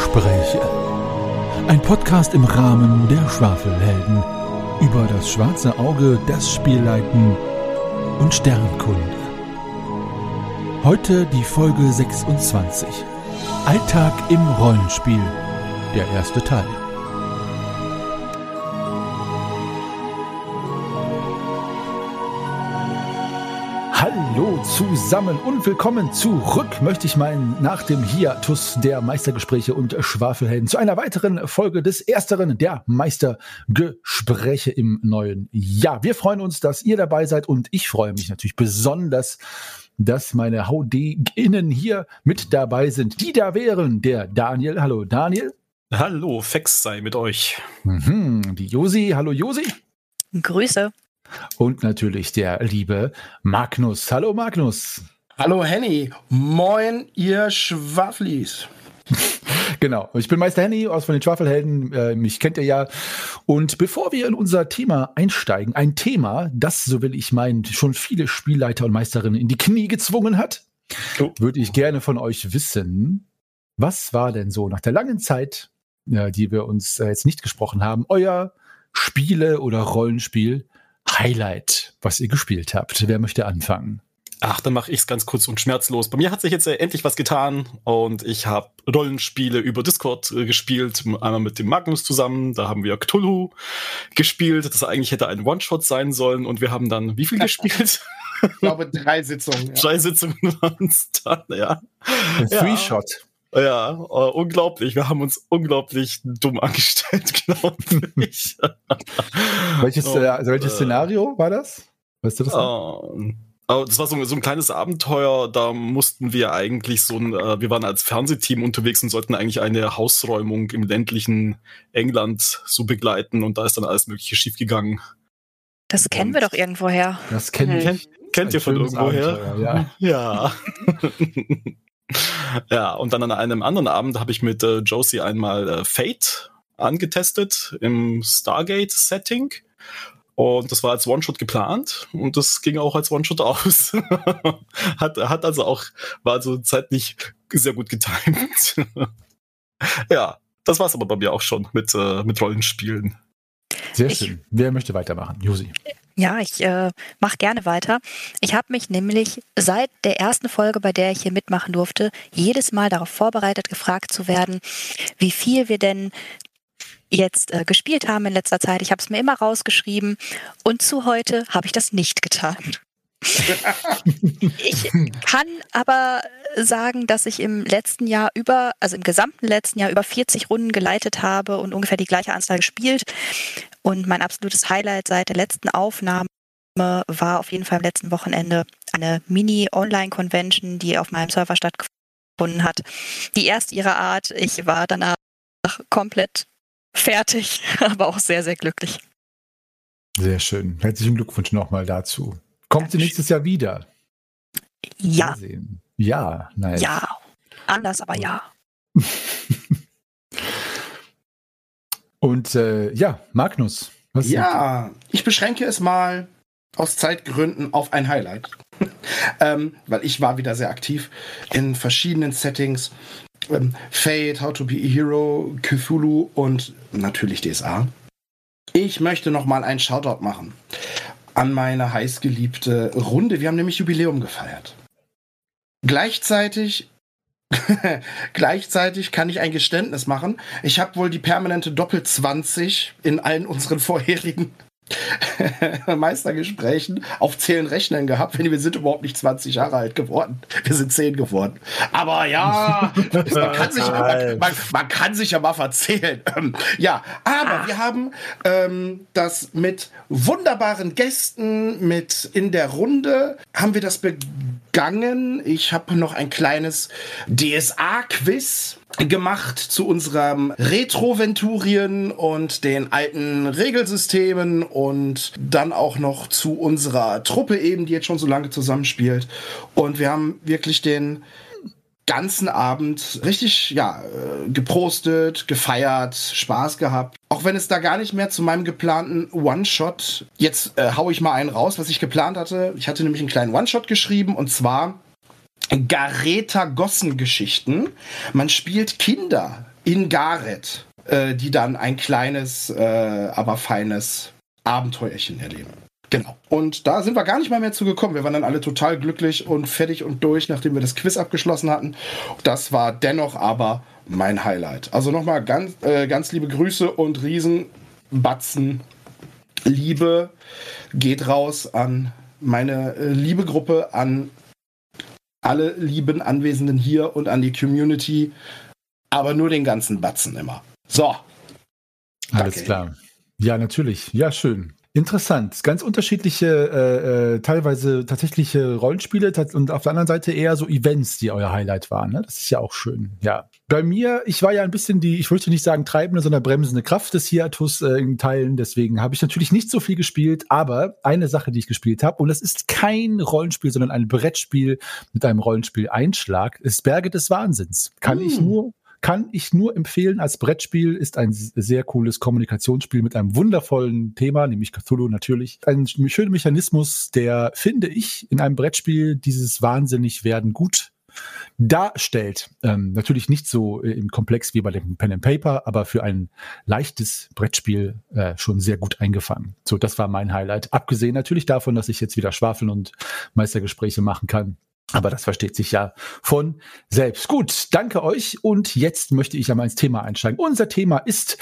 Meistergespräche. Ein Podcast im Rahmen der Schwafelhelden über das schwarze Auge, das Spielleiten und Sternkunde. Heute die Folge 26. Alltag im Rollenspiel. Der erste Teil. Hallo zusammen und willkommen zurück, möchte ich meinen, nach dem Hiatus der Meistergespräche und Schwafelhelden zu einer weiteren Folge des ersteren der Meistergespräche im neuen Jahr. Wir freuen uns, dass ihr dabei seid und ich freue mich natürlich besonders, dass meine HauDinnen hier mit dabei sind. Die da wären der Daniel. Hallo Daniel. Hallo, Fex sei mit euch. Mhm, die Josi. Hallo Josi. Grüße. Und natürlich der liebe Magnus. Hallo Magnus. Hallo Henny. Moin, ihr Schwafflis. genau, ich bin Meister Henny aus von den Schwafelhelden. Äh, mich kennt ihr ja. Und bevor wir in unser Thema einsteigen, ein Thema, das, so will ich meinen, schon viele Spielleiter und Meisterinnen in die Knie gezwungen hat, oh. würde ich gerne von euch wissen, was war denn so nach der langen Zeit, äh, die wir uns äh, jetzt nicht gesprochen haben, euer Spiele- oder Rollenspiel Highlight, was ihr gespielt habt? Wer möchte anfangen? Ach, dann mache ich es ganz kurz und schmerzlos. Bei mir hat sich jetzt äh, endlich was getan und ich habe Rollenspiele über Discord äh, gespielt, einmal mit dem Magnus zusammen. Da haben wir Cthulhu gespielt, das eigentlich hätte ein One-Shot sein sollen und wir haben dann wie viel gespielt? Ich glaube drei Sitzungen. Ja. Drei Sitzungen waren es dann, ja. Three-Shot. Ja, uh, unglaublich. Wir haben uns unglaublich dumm angestellt, glaube ich. welches, oh, also welches äh, Szenario war das? Weißt du das? Uh, oh, das war so, so, ein kleines Abenteuer. Da mussten wir eigentlich so ein, uh, wir waren als Fernsehteam unterwegs und sollten eigentlich eine Hausräumung im ländlichen England so begleiten und da ist dann alles Mögliche schiefgegangen. Das kennen und wir doch irgendwoher. Das kennen mhm. kennt, kennt ihr von irgendwoher? Ja. ja. Ja, und dann an einem anderen Abend habe ich mit äh, Josie einmal äh, Fate angetestet im Stargate-Setting. Und das war als One-Shot geplant und das ging auch als One-Shot aus. hat, hat also auch, war also zeitlich sehr gut getimt. ja, das war es aber bei mir auch schon mit, äh, mit Rollenspielen. Sehr schön. Ich, Wer möchte weitermachen? Josi. Ja, ich äh, mache gerne weiter. Ich habe mich nämlich seit der ersten Folge, bei der ich hier mitmachen durfte, jedes Mal darauf vorbereitet, gefragt zu werden, wie viel wir denn jetzt äh, gespielt haben in letzter Zeit. Ich habe es mir immer rausgeschrieben und zu heute habe ich das nicht getan. Ich kann aber sagen, dass ich im letzten Jahr über, also im gesamten letzten Jahr über 40 Runden geleitet habe und ungefähr die gleiche Anzahl gespielt. Und mein absolutes Highlight seit der letzten Aufnahme war auf jeden Fall am letzten Wochenende eine Mini-Online-Convention, die auf meinem Server stattgefunden hat. Die erste ihrer Art. Ich war danach komplett fertig, aber auch sehr, sehr glücklich. Sehr schön. Herzlichen Glückwunsch nochmal dazu. Kommt sie nächstes Jahr wieder? Ja. Ja, nein. Ja. Anders, aber ja. Und äh, ja, Magnus. ja, ich beschränke es mal aus Zeitgründen auf ein Highlight. ähm, weil ich war wieder sehr aktiv in verschiedenen Settings. Ähm, Fate, How to be a Hero, Cthulhu und natürlich DSA. Ich möchte noch mal einen Shoutout machen an meine heißgeliebte Runde. Wir haben nämlich Jubiläum gefeiert. Gleichzeitig Gleichzeitig kann ich ein Geständnis machen. Ich habe wohl die permanente Doppel-20 in allen unseren vorherigen Meistergesprächen auf Zählen rechnen gehabt, wenn wir sind überhaupt nicht 20 Jahre alt geworden. Wir sind 10 geworden. Aber ja, man kann sich, man, man, man kann sich ja mal verzählen. Ähm, ja, aber wir haben ähm, das mit wunderbaren Gästen, mit in der Runde, haben wir das begangen. Ich habe noch ein kleines DSA-Quiz gemacht zu unserem Retro-Venturien und den alten Regelsystemen und dann auch noch zu unserer Truppe eben, die jetzt schon so lange zusammenspielt. Und wir haben wirklich den ganzen Abend richtig, ja, äh, geprostet, gefeiert, Spaß gehabt. Auch wenn es da gar nicht mehr zu meinem geplanten One-Shot, jetzt äh, hau ich mal einen raus, was ich geplant hatte. Ich hatte nämlich einen kleinen One-Shot geschrieben und zwar Gareta Gossen-Geschichten. Man spielt Kinder in Gareth, äh, die dann ein kleines, äh, aber feines Abenteuerchen erleben. Genau. Und da sind wir gar nicht mal mehr zu gekommen. Wir waren dann alle total glücklich und fertig und durch, nachdem wir das Quiz abgeschlossen hatten. Das war dennoch aber mein Highlight. Also nochmal ganz, äh, ganz liebe Grüße und Riesenbatzen Liebe geht raus an meine äh, liebe Gruppe, an alle lieben Anwesenden hier und an die Community, aber nur den ganzen Batzen immer. So. Alles Danke. klar. Ja, natürlich. Ja, schön. Interessant. Ganz unterschiedliche, äh, äh, teilweise tatsächliche Rollenspiele und auf der anderen Seite eher so Events, die euer Highlight waren. Ne? Das ist ja auch schön. Ja. Bei mir, ich war ja ein bisschen die, ich wollte nicht sagen treibende, sondern bremsende Kraft des Hiatus äh, in Teilen. Deswegen habe ich natürlich nicht so viel gespielt, aber eine Sache, die ich gespielt habe, und das ist kein Rollenspiel, sondern ein Brettspiel mit einem Rollenspiel-Einschlag, ist Berge des Wahnsinns. Kann hm. ich nur kann ich nur empfehlen als Brettspiel, ist ein sehr cooles Kommunikationsspiel mit einem wundervollen Thema, nämlich Cthulhu natürlich. Ein schöner Mechanismus, der, finde ich, in einem Brettspiel dieses wahnsinnig werden gut darstellt. Ähm, natürlich nicht so äh, im Komplex wie bei dem Pen and Paper, aber für ein leichtes Brettspiel äh, schon sehr gut eingefangen. So, das war mein Highlight. Abgesehen natürlich davon, dass ich jetzt wieder Schwafeln und Meistergespräche machen kann. Aber das versteht sich ja von selbst. Gut, danke euch. Und jetzt möchte ich einmal ins Thema einsteigen. Unser Thema ist,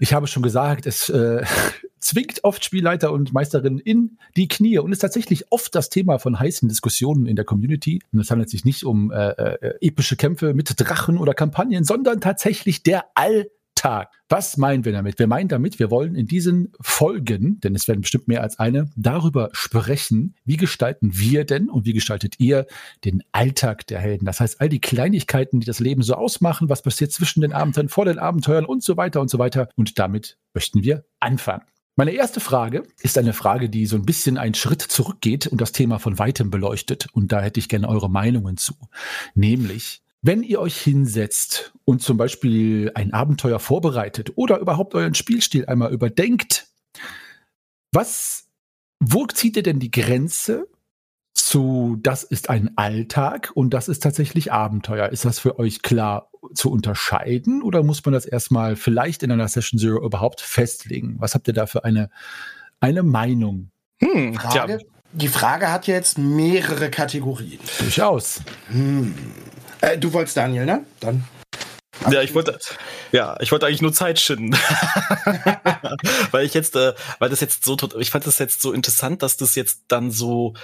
ich habe schon gesagt, es äh, zwingt oft Spielleiter und Meisterinnen in die Knie und ist tatsächlich oft das Thema von heißen Diskussionen in der Community. Und es handelt sich nicht um äh, äh, epische Kämpfe mit Drachen oder Kampagnen, sondern tatsächlich der All Tag. Was meinen wir damit? Wir meinen damit, wir wollen in diesen Folgen, denn es werden bestimmt mehr als eine, darüber sprechen, wie gestalten wir denn und wie gestaltet ihr den Alltag der Helden? Das heißt, all die Kleinigkeiten, die das Leben so ausmachen, was passiert zwischen den Abenteuern, vor den Abenteuern und so weiter und so weiter. Und damit möchten wir anfangen. Meine erste Frage ist eine Frage, die so ein bisschen einen Schritt zurückgeht und das Thema von weitem beleuchtet. Und da hätte ich gerne eure Meinungen zu. Nämlich, wenn ihr euch hinsetzt und zum Beispiel ein Abenteuer vorbereitet oder überhaupt euren Spielstil einmal überdenkt, was, wo zieht ihr denn die Grenze zu, das ist ein Alltag und das ist tatsächlich Abenteuer? Ist das für euch klar zu unterscheiden oder muss man das erstmal vielleicht in einer Session Zero überhaupt festlegen? Was habt ihr da für eine, eine Meinung? Hm, Frage, ja. Die Frage hat jetzt mehrere Kategorien. Durchaus. Hm. Äh, du wolltest Daniel, ne? Dann. Ja, ich wollte, ja, ich wollte eigentlich nur Zeit schinden. weil ich jetzt, äh, weil das jetzt so, ich fand das jetzt so interessant, dass das jetzt dann so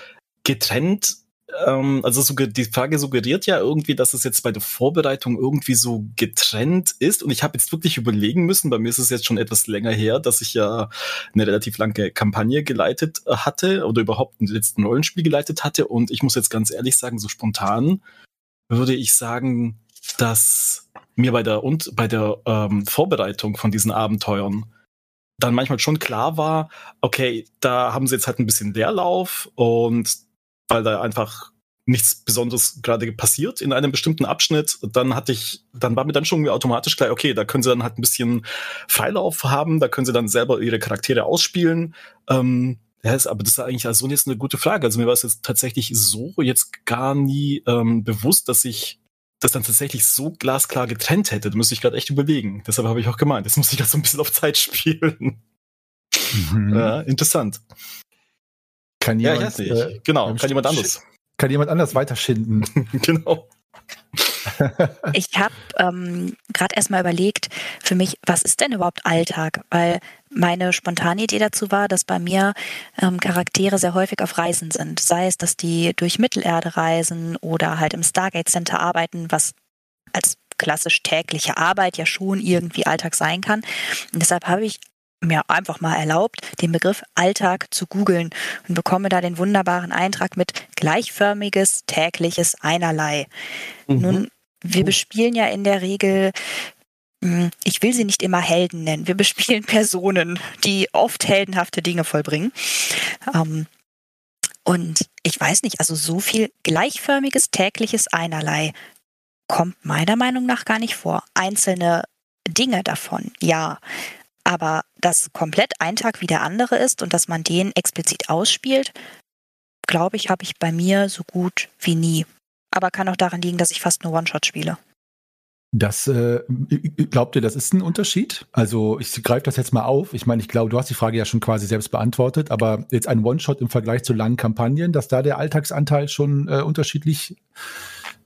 getrennt ähm, also die Frage suggeriert ja irgendwie, dass es jetzt bei der Vorbereitung irgendwie so getrennt ist. Und ich habe jetzt wirklich überlegen müssen, bei mir ist es jetzt schon etwas länger her, dass ich ja eine relativ lange Kampagne geleitet äh, hatte oder überhaupt ein letzten Rollenspiel geleitet hatte. Und ich muss jetzt ganz ehrlich sagen, so spontan würde ich sagen, dass mir bei der und bei der ähm, Vorbereitung von diesen Abenteuern dann manchmal schon klar war, okay, da haben sie jetzt halt ein bisschen Leerlauf und weil da einfach nichts Besonderes gerade passiert in einem bestimmten Abschnitt, dann hatte ich, dann war mir dann schon automatisch klar, okay, da können sie dann halt ein bisschen Freilauf haben, da können sie dann selber ihre Charaktere ausspielen. Ähm, ja, ist, aber das ist eigentlich also jetzt eine gute Frage. Also mir war es jetzt tatsächlich so jetzt gar nie ähm, bewusst, dass ich das dann tatsächlich so glasklar getrennt hätte. Da müsste ich gerade echt überlegen. Deshalb habe ich auch gemeint, jetzt muss ich das so ein bisschen auf Zeit spielen. Mhm. Ja, interessant. Kann jemand, ja, ich nicht. Äh, genau, kann jemand anders. Kann jemand anders weiterschinden. genau. ich habe ähm, gerade erstmal überlegt, für mich, was ist denn überhaupt Alltag? Weil meine spontane Idee dazu war, dass bei mir ähm, Charaktere sehr häufig auf Reisen sind. Sei es, dass die durch Mittelerde reisen oder halt im Stargate Center arbeiten, was als klassisch tägliche Arbeit ja schon irgendwie Alltag sein kann. Und deshalb habe ich mir einfach mal erlaubt, den Begriff Alltag zu googeln und bekomme da den wunderbaren Eintrag mit gleichförmiges tägliches Einerlei. Mhm. Nun wir bespielen ja in der Regel hm, ich will sie nicht immer Helden nennen. Wir bespielen Personen, die oft heldenhafte Dinge vollbringen. Ähm, und ich weiß nicht, also so viel gleichförmiges tägliches Einerlei kommt meiner Meinung nach gar nicht vor. Einzelne Dinge davon, ja. Aber dass komplett ein Tag wie der andere ist und dass man den explizit ausspielt, glaube ich, habe ich bei mir so gut wie nie aber kann auch daran liegen, dass ich fast nur One-Shot spiele. Das äh, glaubt ihr, das ist ein Unterschied? Also ich greife das jetzt mal auf. Ich meine, ich glaube, du hast die Frage ja schon quasi selbst beantwortet, aber jetzt ein One-Shot im Vergleich zu langen Kampagnen, dass da der Alltagsanteil schon äh, unterschiedlich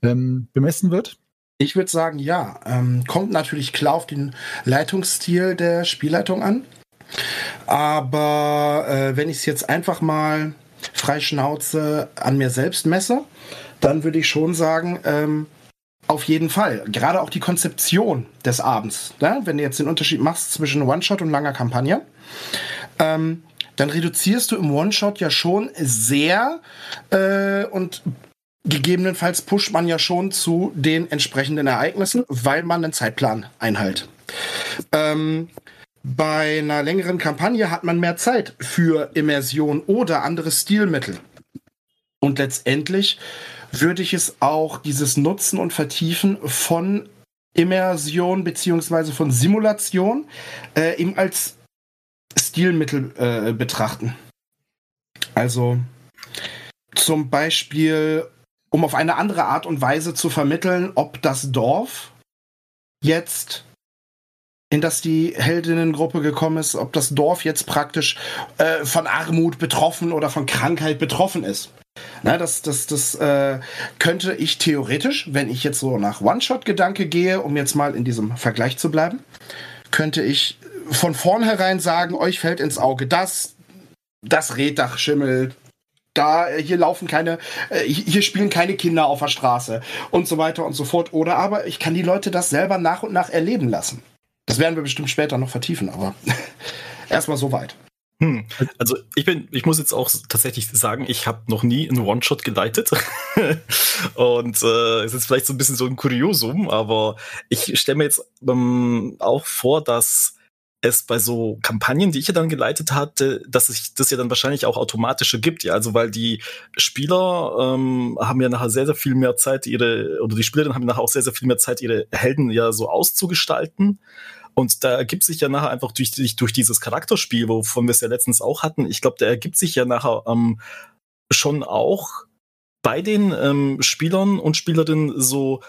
ähm, bemessen wird? Ich würde sagen, ja. Ähm, kommt natürlich klar auf den Leitungsstil der Spielleitung an. Aber äh, wenn ich es jetzt einfach mal frei Schnauze an mir selbst messe, dann würde ich schon sagen, ähm, auf jeden Fall. Gerade auch die Konzeption des Abends. Ne? Wenn du jetzt den Unterschied machst zwischen One-Shot und langer Kampagne, ähm, dann reduzierst du im One-Shot ja schon sehr äh, und gegebenenfalls pusht man ja schon zu den entsprechenden Ereignissen, weil man einen Zeitplan einhält. Ähm, bei einer längeren Kampagne hat man mehr Zeit für Immersion oder andere Stilmittel. Und letztendlich würde ich es auch dieses Nutzen und Vertiefen von Immersion beziehungsweise von Simulation äh, eben als Stilmittel äh, betrachten. Also zum Beispiel, um auf eine andere Art und Weise zu vermitteln, ob das Dorf jetzt in das die Heldinnengruppe gekommen ist, ob das Dorf jetzt praktisch äh, von Armut betroffen oder von Krankheit betroffen ist. Na, das das, das äh, könnte ich theoretisch, wenn ich jetzt so nach One-Shot-Gedanke gehe, um jetzt mal in diesem Vergleich zu bleiben, könnte ich von vornherein sagen, euch fällt ins Auge das, das Reddach schimmelt, da hier laufen keine, äh, hier spielen keine Kinder auf der Straße und so weiter und so fort. Oder aber ich kann die Leute das selber nach und nach erleben lassen. Das werden wir bestimmt später noch vertiefen, aber erstmal soweit. Hm. Also ich bin, ich muss jetzt auch tatsächlich sagen, ich habe noch nie einen One-Shot geleitet. und äh, ist jetzt vielleicht so ein bisschen so ein Kuriosum, aber ich stelle mir jetzt ähm, auch vor, dass es bei so Kampagnen, die ich ja dann geleitet hatte, dass es das ja dann wahrscheinlich auch automatische gibt, ja. Also weil die Spieler ähm, haben ja nachher sehr, sehr viel mehr Zeit, ihre, oder die Spielerinnen haben nachher auch sehr, sehr viel mehr Zeit, ihre Helden ja so auszugestalten. Und da ergibt sich ja nachher einfach durch, durch dieses Charakterspiel, wovon wir es ja letztens auch hatten, ich glaube, da ergibt sich ja nachher ähm, schon auch bei den ähm, Spielern und Spielerinnen so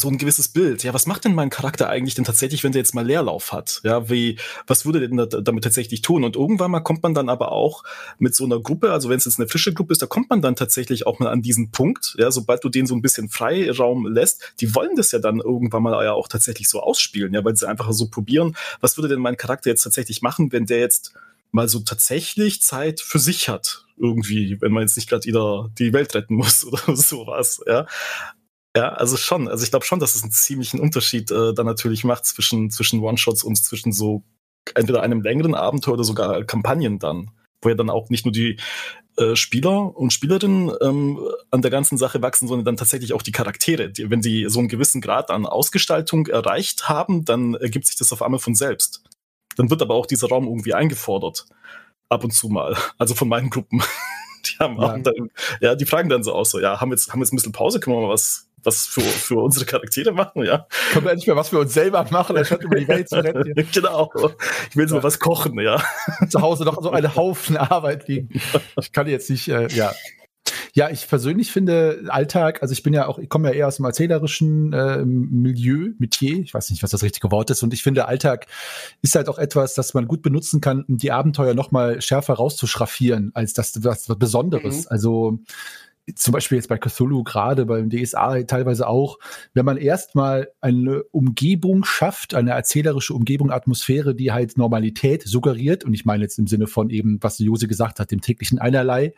so ein gewisses Bild. Ja, was macht denn mein Charakter eigentlich denn tatsächlich, wenn der jetzt mal Leerlauf hat? Ja, wie, was würde denn damit tatsächlich tun? Und irgendwann mal kommt man dann aber auch mit so einer Gruppe, also wenn es jetzt eine frische Gruppe ist, da kommt man dann tatsächlich auch mal an diesen Punkt, ja, sobald du denen so ein bisschen Freiraum lässt, die wollen das ja dann irgendwann mal ja auch tatsächlich so ausspielen, ja, weil sie einfach so probieren, was würde denn mein Charakter jetzt tatsächlich machen, wenn der jetzt mal so tatsächlich Zeit für sich hat, irgendwie, wenn man jetzt nicht gerade wieder die Welt retten muss oder sowas, ja. Ja, also schon. Also ich glaube schon, dass es einen ziemlichen Unterschied äh, dann natürlich macht zwischen, zwischen One-Shots und zwischen so entweder einem längeren Abenteuer oder sogar Kampagnen dann. Wo ja dann auch nicht nur die äh, Spieler und Spielerinnen ähm, an der ganzen Sache wachsen, sondern dann tatsächlich auch die Charaktere. Die, wenn sie so einen gewissen Grad an Ausgestaltung erreicht haben, dann ergibt sich das auf einmal von selbst. Dann wird aber auch dieser Raum irgendwie eingefordert. Ab und zu mal. Also von meinen Gruppen. Die haben ja. Dann, ja, die fragen dann so aus, so, ja, haben wir jetzt, haben jetzt ein bisschen Pause, können wir mal was was für, für unsere Charaktere machen, ja. Können wir endlich mal was für uns selber machen, anstatt über die Welt zu retten. genau. Ich will jetzt ja. mal was kochen, ja. Zu Hause noch so eine Haufen Arbeit liegen. Ich kann jetzt nicht, äh, ja. Ja, ich persönlich finde Alltag, also ich bin ja auch, ich komme ja eher aus dem erzählerischen äh, Milieu, Metier, ich weiß nicht, was das richtige Wort ist, und ich finde Alltag ist halt auch etwas, das man gut benutzen kann, um die Abenteuer noch mal schärfer rauszuschraffieren, als das was Besonderes. Mhm. Also zum Beispiel jetzt bei Cthulhu gerade, beim DSA teilweise auch, wenn man erstmal eine Umgebung schafft, eine erzählerische Umgebung, Atmosphäre, die halt Normalität suggeriert, und ich meine jetzt im Sinne von eben, was Jose gesagt hat, dem täglichen Einerlei,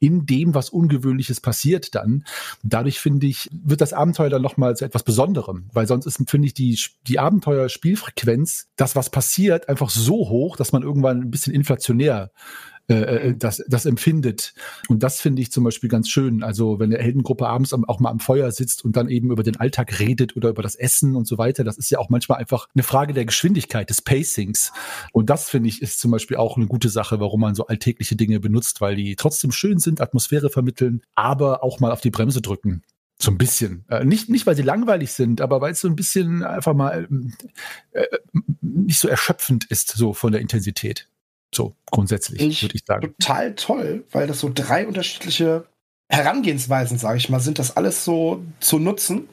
in dem, was Ungewöhnliches passiert dann. Dadurch finde ich, wird das Abenteuer dann nochmal zu etwas Besonderem, weil sonst ist, finde ich, die, die Abenteuerspielfrequenz, das, was passiert, einfach so hoch, dass man irgendwann ein bisschen inflationär äh, äh, das, das empfindet. Und das finde ich zum Beispiel ganz schön. Also wenn eine Heldengruppe abends auch mal am Feuer sitzt und dann eben über den Alltag redet oder über das Essen und so weiter, das ist ja auch manchmal einfach eine Frage der Geschwindigkeit, des Pacings. Und das finde ich ist zum Beispiel auch eine gute Sache, warum man so alltägliche Dinge benutzt, weil die trotzdem schön sind, Atmosphäre vermitteln, aber auch mal auf die Bremse drücken. So ein bisschen. Äh, nicht, nicht, weil sie langweilig sind, aber weil es so ein bisschen einfach mal äh, äh nicht so erschöpfend ist, so von der Intensität. So grundsätzlich, würde ich sagen. Total toll, weil das so drei unterschiedliche Herangehensweisen, sage ich mal, sind das alles so zu nutzen,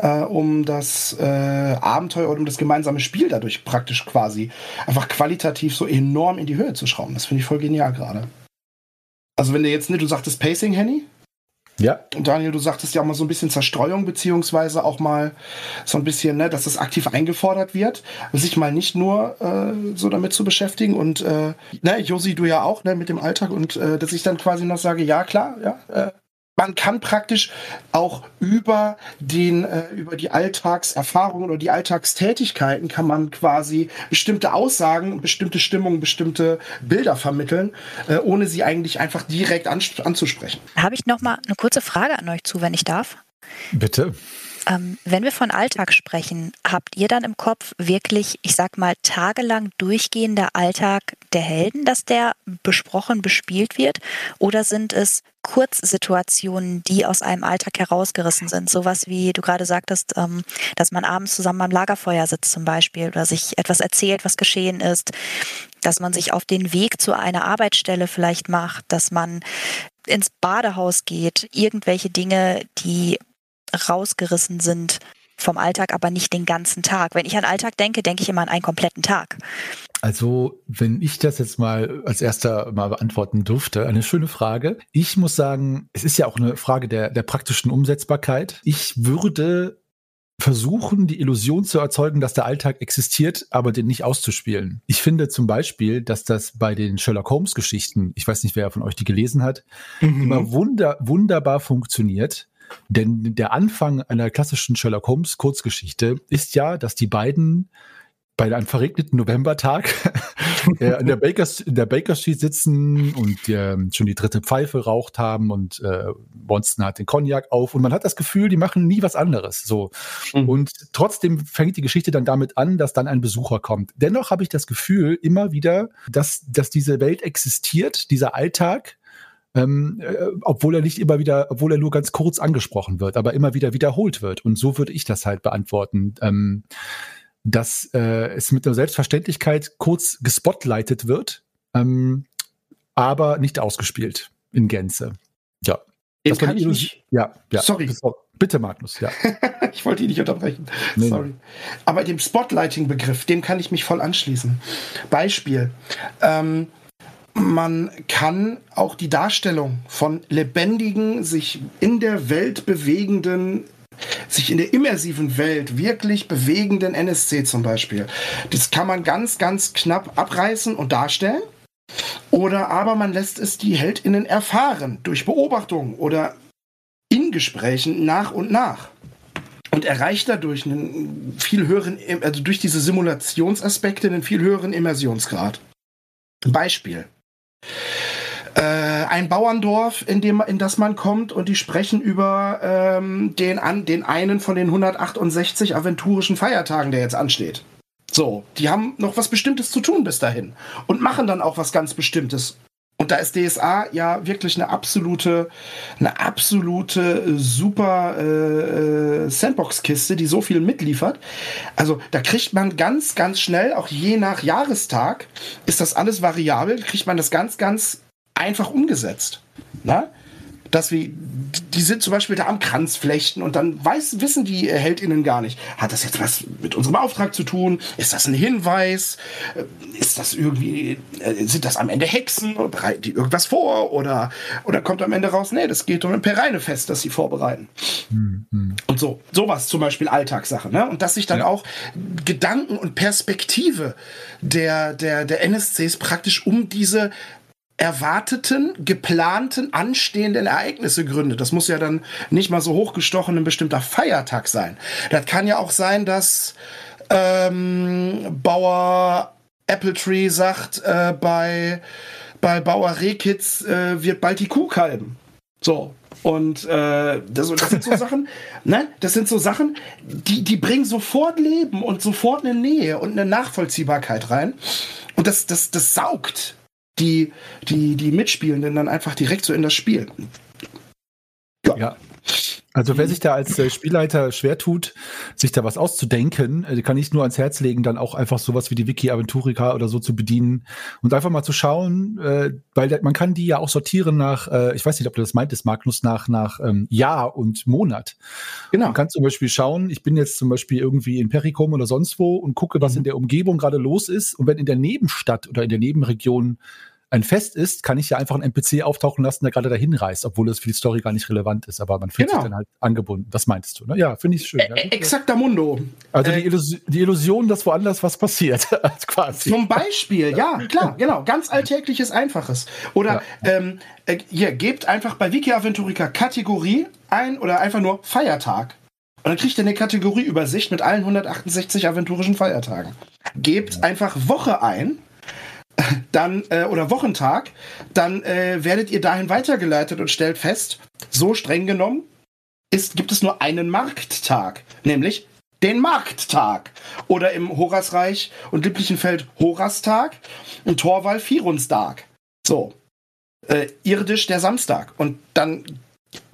äh, um das äh, Abenteuer oder um das gemeinsame Spiel dadurch praktisch quasi einfach qualitativ so enorm in die Höhe zu schrauben. Das finde ich voll genial gerade. Also wenn du jetzt, ne, du sagtest Pacing, Henny? Ja. Und Daniel, du sagtest ja auch mal so ein bisschen Zerstreuung, beziehungsweise auch mal so ein bisschen, ne, dass das aktiv eingefordert wird, sich mal nicht nur äh, so damit zu beschäftigen. Und äh, ne, Josi, du ja auch, ne, mit dem Alltag und äh, dass ich dann quasi noch sage, ja klar, ja, äh, man kann praktisch auch über den äh, über die Alltagserfahrungen oder die Alltagstätigkeiten kann man quasi bestimmte Aussagen, bestimmte Stimmungen, bestimmte Bilder vermitteln, äh, ohne sie eigentlich einfach direkt an, anzusprechen. Habe ich noch mal eine kurze Frage an euch zu, wenn ich darf? Bitte. Ähm, wenn wir von Alltag sprechen, habt ihr dann im Kopf wirklich, ich sag mal, tagelang durchgehender Alltag der Helden, dass der besprochen, bespielt wird? Oder sind es Kurzsituationen, die aus einem Alltag herausgerissen sind? Sowas wie du gerade sagtest, ähm, dass man abends zusammen am Lagerfeuer sitzt zum Beispiel oder sich etwas erzählt, was geschehen ist, dass man sich auf den Weg zu einer Arbeitsstelle vielleicht macht, dass man ins Badehaus geht, irgendwelche Dinge, die rausgerissen sind vom Alltag, aber nicht den ganzen Tag. Wenn ich an Alltag denke, denke ich immer an einen kompletten Tag. Also, wenn ich das jetzt mal als erster mal beantworten durfte, eine schöne Frage. Ich muss sagen, es ist ja auch eine Frage der, der praktischen Umsetzbarkeit. Ich würde versuchen, die Illusion zu erzeugen, dass der Alltag existiert, aber den nicht auszuspielen. Ich finde zum Beispiel, dass das bei den Sherlock Holmes Geschichten, ich weiß nicht, wer von euch die gelesen hat, mhm. immer wunder, wunderbar funktioniert, denn der Anfang einer klassischen Sherlock Holmes Kurzgeschichte ist ja, dass die beiden bei einem verregneten Novembertag äh, in, der Bakers, in der Baker Street sitzen und äh, schon die dritte Pfeife raucht haben und äh, Bonston hat den Cognac auf und man hat das Gefühl, die machen nie was anderes. So. Mhm. Und trotzdem fängt die Geschichte dann damit an, dass dann ein Besucher kommt. Dennoch habe ich das Gefühl immer wieder, dass, dass diese Welt existiert, dieser Alltag, ähm, äh, obwohl er nicht immer wieder, obwohl er nur ganz kurz angesprochen wird, aber immer wieder wiederholt wird. Und so würde ich das halt beantworten. Ähm, dass äh, es mit einer Selbstverständlichkeit kurz gespotlightet wird, ähm, aber nicht ausgespielt in Gänze. Ja. Den das kann ich nicht. Ja, ja. Sorry. Bitte, Magnus, ja. ich wollte ihn nicht unterbrechen. Nee, Sorry. Aber dem Spotlighting-Begriff, dem kann ich mich voll anschließen. Beispiel. Ähm, man kann auch die Darstellung von lebendigen, sich in der Welt bewegenden sich in der immersiven Welt wirklich bewegenden NSC zum Beispiel. Das kann man ganz, ganz knapp abreißen und darstellen. Oder aber man lässt es die HeldInnen erfahren durch Beobachtung oder in Gesprächen nach und nach. Und erreicht dadurch einen viel höheren, also durch diese Simulationsaspekte einen viel höheren Immersionsgrad. Beispiel äh, ein Bauerndorf, in, dem, in das man kommt und die sprechen über ähm, den, an, den einen von den 168 aventurischen Feiertagen, der jetzt ansteht. So, die haben noch was Bestimmtes zu tun bis dahin und machen dann auch was ganz Bestimmtes. Und da ist DSA ja wirklich eine absolute, eine absolute super äh, äh, Sandbox-Kiste, die so viel mitliefert. Also da kriegt man ganz, ganz schnell, auch je nach Jahrestag, ist das alles variabel, kriegt man das ganz, ganz einfach umgesetzt. Na? dass wir, die sind zum Beispiel da am Kranz flechten und dann weiß, wissen die HeldInnen gar nicht, hat das jetzt was mit unserem Auftrag zu tun? Ist das ein Hinweis? Äh, ist das irgendwie, äh, sind das am Ende Hexen? Oder bereiten die irgendwas vor? Oder, oder kommt am Ende raus, nee, das geht um ein Pereinefest, das sie vorbereiten. Mhm. Und so, sowas zum Beispiel Alltagssache, ne? Und dass sich dann ja. auch Gedanken und Perspektive der, der, der NSCs praktisch um diese erwarteten, geplanten, anstehenden Ereignisse gründet. Das muss ja dann nicht mal so hochgestochen ein bestimmter Feiertag sein. Das kann ja auch sein, dass ähm, Bauer Appletree sagt, äh, bei, bei Bauer Rehkitz äh, wird bald die Kuh kalben. So. Und äh, das, das sind so Sachen, ne? Das sind so Sachen, die, die bringen sofort Leben und sofort eine Nähe und eine Nachvollziehbarkeit rein. Und das, das, das saugt die, die, die Mitspielenden dann einfach direkt so in das Spiel. Ja. ja. Also wer sich da als äh, Spielleiter schwer tut, sich da was auszudenken, äh, kann ich nur ans Herz legen, dann auch einfach sowas wie die Wiki Aventurica oder so zu bedienen und einfach mal zu schauen, äh, weil man kann die ja auch sortieren nach, äh, ich weiß nicht, ob du das meintest, Magnus, nach, nach ähm, Jahr und Monat. Genau. Man kann zum Beispiel schauen, ich bin jetzt zum Beispiel irgendwie in Pericom oder sonst wo und gucke, was mhm. in der Umgebung gerade los ist. Und wenn in der Nebenstadt oder in der Nebenregion ein Fest ist, kann ich ja einfach einen NPC auftauchen lassen, der gerade dahin reist, obwohl das für die Story gar nicht relevant ist. Aber man fühlt genau. sich dann halt angebunden. Das meintest du, ne? Ja, finde ich schön. Ä ja. Exakter Mundo. Also äh, die, Illus die, Illusion, dass woanders was passiert, quasi. Zum Beispiel, ja, klar, genau. Ganz alltägliches, einfaches. Oder ja. ähm, äh, hier, gebt einfach bei Wiki Aventurica Kategorie ein oder einfach nur Feiertag. Und dann kriegt ihr eine Kategorieübersicht mit allen 168 aventurischen Feiertagen. Gebt einfach Woche ein dann äh, oder Wochentag, dann äh, werdet ihr dahin weitergeleitet und stellt fest, so streng genommen ist, gibt es nur einen Markttag, nämlich den Markttag. Oder im Horasreich und lieblichen Feld Horastag und Torwall Vierunstag. So. Äh, irdisch der Samstag. Und dann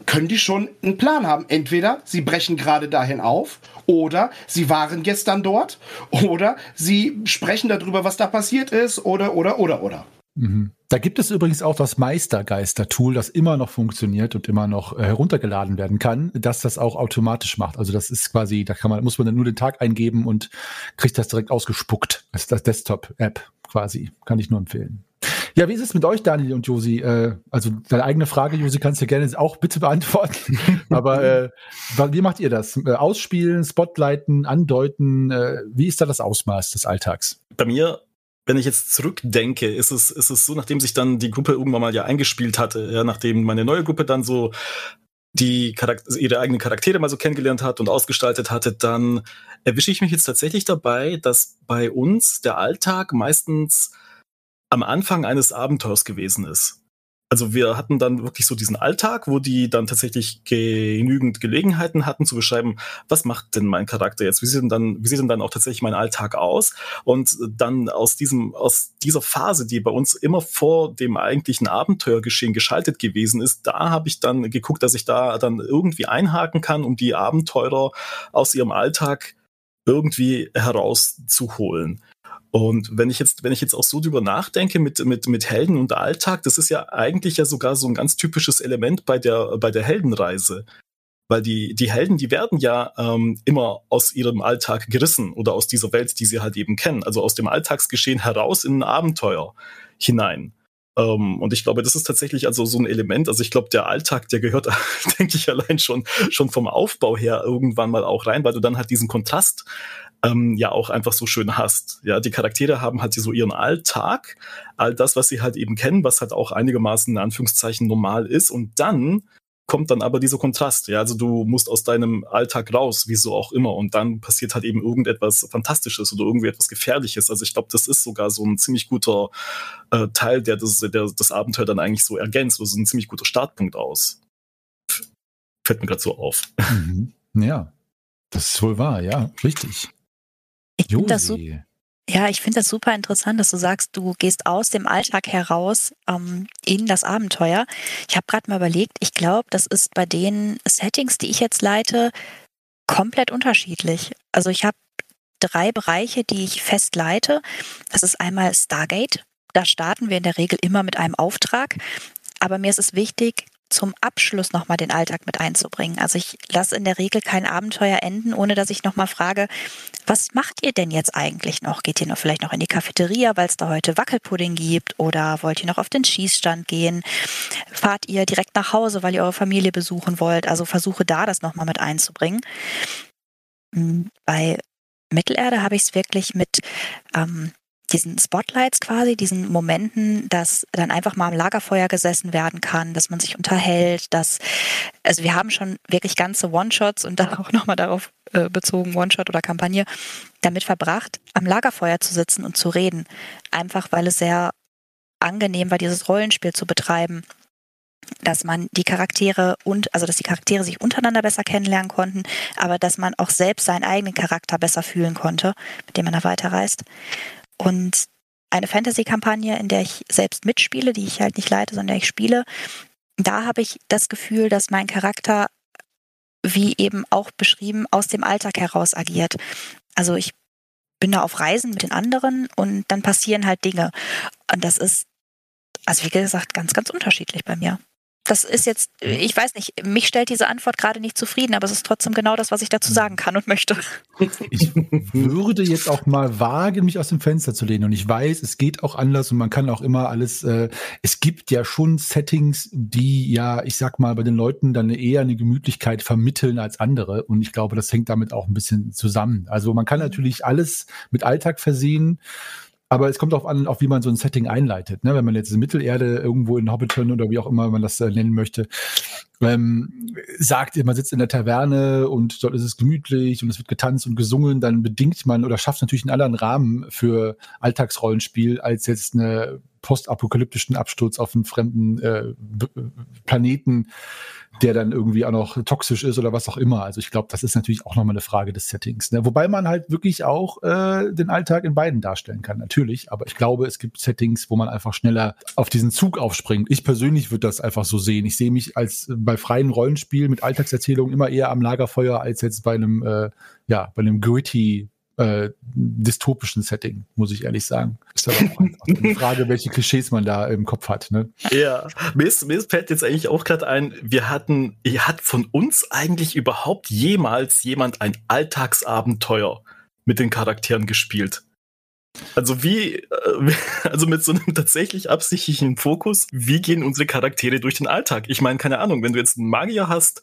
können die schon einen Plan haben. Entweder sie brechen gerade dahin auf oder sie waren gestern dort oder sie sprechen darüber, was da passiert ist oder, oder, oder, oder. Mhm. Da gibt es übrigens auch das Meistergeister-Tool, das immer noch funktioniert und immer noch äh, heruntergeladen werden kann, dass das auch automatisch macht. Also das ist quasi, da kann man, muss man dann nur den Tag eingeben und kriegt das direkt ausgespuckt. Das ist das Desktop-App quasi. Kann ich nur empfehlen. Ja, wie ist es mit euch, Daniel und Josi? Äh, also deine eigene Frage, Josi, kannst du gerne auch bitte beantworten. Aber äh, wie macht ihr das? Äh, ausspielen, Spotlighten, andeuten? Äh, wie ist da das Ausmaß des Alltags? Bei mir wenn ich jetzt zurückdenke, ist es, ist es so, nachdem sich dann die Gruppe irgendwann mal ja eingespielt hatte, ja, nachdem meine neue Gruppe dann so die Charakter ihre eigenen Charaktere mal so kennengelernt hat und ausgestaltet hatte, dann erwische ich mich jetzt tatsächlich dabei, dass bei uns der Alltag meistens am Anfang eines Abenteuers gewesen ist. Also wir hatten dann wirklich so diesen Alltag, wo die dann tatsächlich genügend Gelegenheiten hatten zu beschreiben, was macht denn mein Charakter jetzt? Wie sieht denn dann, wie sieht denn dann auch tatsächlich mein Alltag aus? Und dann aus diesem, aus dieser Phase, die bei uns immer vor dem eigentlichen Abenteuergeschehen geschaltet gewesen ist, da habe ich dann geguckt, dass ich da dann irgendwie einhaken kann, um die Abenteurer aus ihrem Alltag irgendwie herauszuholen. Und wenn ich jetzt, wenn ich jetzt auch so drüber nachdenke mit, mit, mit Helden und Alltag, das ist ja eigentlich ja sogar so ein ganz typisches Element bei der, bei der Heldenreise. Weil die, die Helden, die werden ja ähm, immer aus ihrem Alltag gerissen oder aus dieser Welt, die sie halt eben kennen. Also aus dem Alltagsgeschehen heraus in ein Abenteuer hinein. Ähm, und ich glaube, das ist tatsächlich also so ein Element. Also ich glaube, der Alltag, der gehört, denke ich, allein schon, schon vom Aufbau her irgendwann mal auch rein, weil du dann halt diesen Kontrast ähm, ja auch einfach so schön hast. Ja, die Charaktere haben halt so ihren Alltag, all das, was sie halt eben kennen, was halt auch einigermaßen in Anführungszeichen normal ist. Und dann kommt dann aber dieser Kontrast. Ja, also du musst aus deinem Alltag raus, wieso auch immer. Und dann passiert halt eben irgendetwas Fantastisches oder irgendwie etwas Gefährliches. Also ich glaube, das ist sogar so ein ziemlich guter äh, Teil, der das, der das Abenteuer dann eigentlich so ergänzt. Also ein ziemlich guter Startpunkt aus. Fällt mir gerade so auf. Mhm. Ja, das ist wohl wahr, ja, richtig. Ich finde das so. Ja, ich finde das super interessant, dass du sagst, du gehst aus dem Alltag heraus ähm, in das Abenteuer. Ich habe gerade mal überlegt, ich glaube, das ist bei den Settings, die ich jetzt leite, komplett unterschiedlich. Also ich habe drei Bereiche, die ich fest leite. Das ist einmal Stargate. Da starten wir in der Regel immer mit einem Auftrag. Aber mir ist es wichtig, zum Abschluss nochmal den Alltag mit einzubringen. Also ich lasse in der Regel kein Abenteuer enden, ohne dass ich nochmal frage, was macht ihr denn jetzt eigentlich noch? Geht ihr noch vielleicht noch in die Cafeteria, weil es da heute Wackelpudding gibt? Oder wollt ihr noch auf den Schießstand gehen? Fahrt ihr direkt nach Hause, weil ihr eure Familie besuchen wollt? Also versuche da das nochmal mit einzubringen. Hm, bei Mittelerde habe ich es wirklich mit ähm, diesen Spotlights quasi, diesen Momenten, dass dann einfach mal am Lagerfeuer gesessen werden kann, dass man sich unterhält, dass, also wir haben schon wirklich ganze One-Shots und dann auch nochmal darauf äh, bezogen, One-Shot oder Kampagne, damit verbracht, am Lagerfeuer zu sitzen und zu reden. Einfach weil es sehr angenehm war, dieses Rollenspiel zu betreiben dass man die Charaktere und also dass die Charaktere sich untereinander besser kennenlernen konnten, aber dass man auch selbst seinen eigenen Charakter besser fühlen konnte, mit dem man da weiterreist. Und eine Fantasy-Kampagne, in der ich selbst mitspiele, die ich halt nicht leite, sondern ich spiele, da habe ich das Gefühl, dass mein Charakter wie eben auch beschrieben, aus dem Alltag heraus agiert. Also ich bin da auf Reisen mit den anderen und dann passieren halt Dinge. Und das ist, also wie gesagt, ganz, ganz unterschiedlich bei mir. Das ist jetzt, ich weiß nicht, mich stellt diese Antwort gerade nicht zufrieden, aber es ist trotzdem genau das, was ich dazu sagen kann und möchte. Ich würde jetzt auch mal wagen, mich aus dem Fenster zu lehnen. Und ich weiß, es geht auch anders und man kann auch immer alles, äh, es gibt ja schon Settings, die ja, ich sag mal, bei den Leuten dann eher eine Gemütlichkeit vermitteln als andere. Und ich glaube, das hängt damit auch ein bisschen zusammen. Also man kann natürlich alles mit Alltag versehen. Aber es kommt darauf an, auf wie man so ein Setting einleitet. Ne? Wenn man jetzt in Mittelerde irgendwo in Hobbiton oder wie auch immer man das äh, nennen möchte, ähm, sagt, man sitzt in der Taverne und dort ist es gemütlich und es wird getanzt und gesungen, dann bedingt man oder schafft natürlich einen anderen Rahmen für Alltagsrollenspiel als jetzt eine postapokalyptischen Absturz auf einen fremden äh, Planeten der dann irgendwie auch noch toxisch ist oder was auch immer. Also ich glaube, das ist natürlich auch nochmal eine Frage des Settings. Ne? Wobei man halt wirklich auch äh, den Alltag in beiden darstellen kann, natürlich. Aber ich glaube, es gibt Settings, wo man einfach schneller auf diesen Zug aufspringt. Ich persönlich würde das einfach so sehen. Ich sehe mich als äh, bei freien Rollenspielen mit Alltagserzählungen immer eher am Lagerfeuer als jetzt bei einem, äh, ja, bei einem gritty äh, dystopischen Setting, muss ich ehrlich sagen. Ist aber auch eine Frage, welche Klischees man da im Kopf hat. Ne? Ja, mir, ist, mir fällt jetzt eigentlich auch gerade ein, wir hatten, hat von uns eigentlich überhaupt jemals jemand ein Alltagsabenteuer mit den Charakteren gespielt? Also wie, äh, also mit so einem tatsächlich absichtlichen Fokus, wie gehen unsere Charaktere durch den Alltag? Ich meine, keine Ahnung, wenn du jetzt einen Magier hast,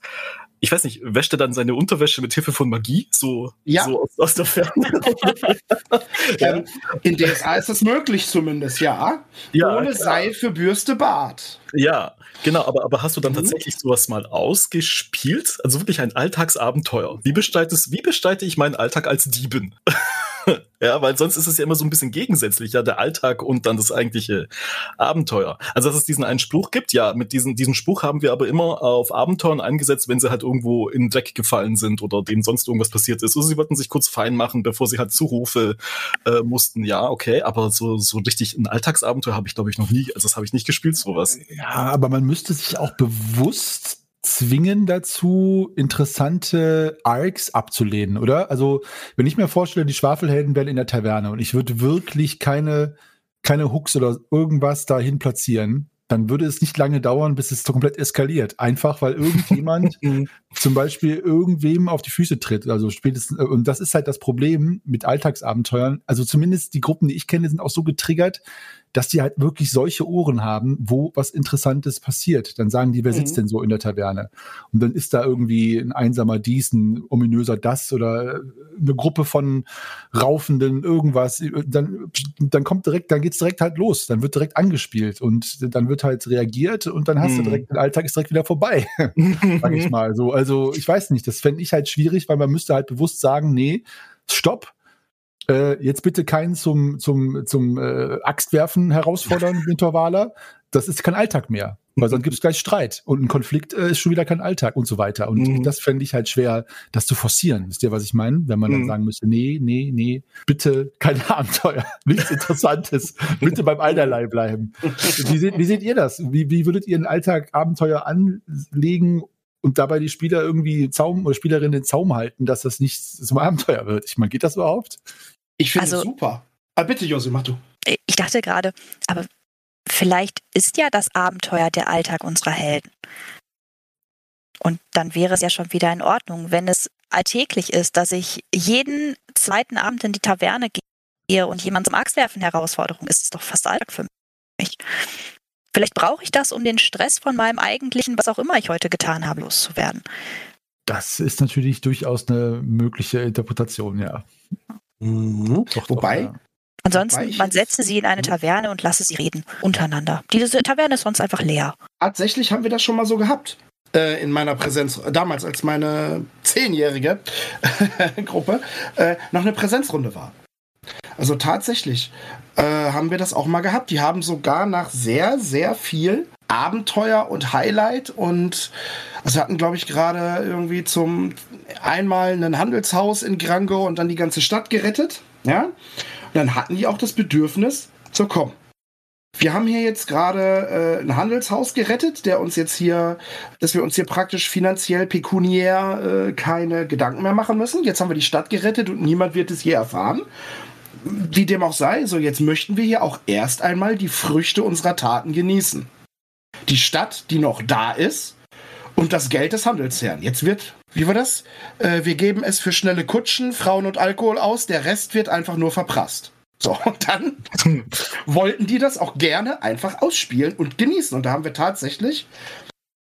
ich weiß nicht, wäscht er dann seine Unterwäsche mit Hilfe von Magie? So, ja. so aus, aus der Ferne? ähm, in DSA ist es möglich zumindest, ja. ja Ohne klar. Seife, Bürste, Bart. Ja, genau, aber, aber hast du dann mhm. tatsächlich sowas mal ausgespielt? Also wirklich ein Alltagsabenteuer. Wie wie bestalte ich meinen Alltag als Dieben? ja, weil sonst ist es ja immer so ein bisschen gegensätzlich, ja, der Alltag und dann das eigentliche Abenteuer. Also, dass es diesen einen Spruch gibt, ja, mit diesem, diesen Spruch haben wir aber immer auf Abenteuern eingesetzt, wenn sie halt irgendwo in den Dreck gefallen sind oder denen sonst irgendwas passiert ist. Also, sie wollten sich kurz fein machen, bevor sie halt Zurufe äh, mussten. Ja, okay, aber so, so richtig ein Alltagsabenteuer habe ich, glaube ich, noch nie, also das habe ich nicht gespielt, sowas. Ja, aber man müsste sich auch bewusst zwingen dazu, interessante Arcs abzulehnen, oder? Also, wenn ich mir vorstelle, die Schwafelhelden wären in der Taverne und ich würde wirklich keine, keine Hooks oder irgendwas dahin platzieren, dann würde es nicht lange dauern, bis es komplett eskaliert. Einfach, weil irgendjemand zum Beispiel irgendwem auf die Füße tritt. Also spätestens, und das ist halt das Problem mit Alltagsabenteuern. Also zumindest die Gruppen, die ich kenne, sind auch so getriggert, dass die halt wirklich solche Ohren haben, wo was Interessantes passiert. Dann sagen die, wer sitzt mhm. denn so in der Taverne? Und dann ist da irgendwie ein einsamer dies, ein ominöser das oder eine Gruppe von raufenden irgendwas. Dann, dann kommt direkt, dann geht's direkt halt los. Dann wird direkt angespielt und dann wird halt reagiert und dann hast mhm. du direkt, der Alltag ist direkt wieder vorbei. Sag ich mal so. Also ich weiß nicht, das fände ich halt schwierig, weil man müsste halt bewusst sagen, nee, stopp, äh, jetzt bitte keinen zum, zum, zum äh, Axtwerfen herausfordern, Winter Wahler. Das ist kein Alltag mehr. Weil sonst gibt es gleich Streit. Und ein Konflikt äh, ist schon wieder kein Alltag und so weiter. Und mhm. das fände ich halt schwer, das zu forcieren. Wisst ihr, was ich meine? Wenn man mhm. dann sagen müsste, nee, nee, nee, bitte keine Abenteuer, nichts Interessantes, bitte beim Einerlei bleiben. Wie seht, wie seht ihr das? Wie, wie würdet ihr einen Alltag Abenteuer anlegen und dabei die Spieler irgendwie Zaum oder Spielerinnen den Zaum halten, dass das nicht zum Abenteuer wird? Ich meine, geht das überhaupt? Ich finde also, es super. Ah, bitte, Josi, mach du. Ich dachte gerade, aber vielleicht ist ja das Abenteuer der Alltag unserer Helden. Und dann wäre es ja schon wieder in Ordnung, wenn es alltäglich ist, dass ich jeden zweiten Abend in die Taverne gehe und jemand zum Axtwerfen Herausforderung ist, es doch fast Alltag für mich. Vielleicht brauche ich das, um den Stress von meinem eigentlichen, was auch immer ich heute getan habe, loszuwerden. Das ist natürlich durchaus eine mögliche Interpretation, ja. Mhm. Doch, Wobei, doch, ja. Ansonsten, Wobei man setze sie in eine Taverne und lasse sie reden untereinander. Diese Taverne ist sonst einfach leer. Tatsächlich haben wir das schon mal so gehabt. Äh, in meiner Präsenz, damals als meine zehnjährige Gruppe äh, noch eine Präsenzrunde war. Also tatsächlich äh, haben wir das auch mal gehabt. Die haben sogar nach sehr, sehr viel Abenteuer und Highlight und also wir hatten, glaube ich, gerade irgendwie zum einmal ein Handelshaus in Grango und dann die ganze Stadt gerettet. Ja. Und dann hatten die auch das Bedürfnis, zu kommen. wir haben hier jetzt gerade äh, ein Handelshaus gerettet, der uns jetzt hier, dass wir uns hier praktisch finanziell, pekuniär äh, keine Gedanken mehr machen müssen. Jetzt haben wir die Stadt gerettet und niemand wird es je erfahren. Wie dem auch sei, so jetzt möchten wir hier auch erst einmal die Früchte unserer Taten genießen. Die Stadt, die noch da ist, und das Geld des Handelsherrn. Jetzt wird, wie war das? Äh, wir geben es für schnelle Kutschen, Frauen und Alkohol aus, der Rest wird einfach nur verprasst. So, und dann wollten die das auch gerne einfach ausspielen und genießen. Und da haben wir tatsächlich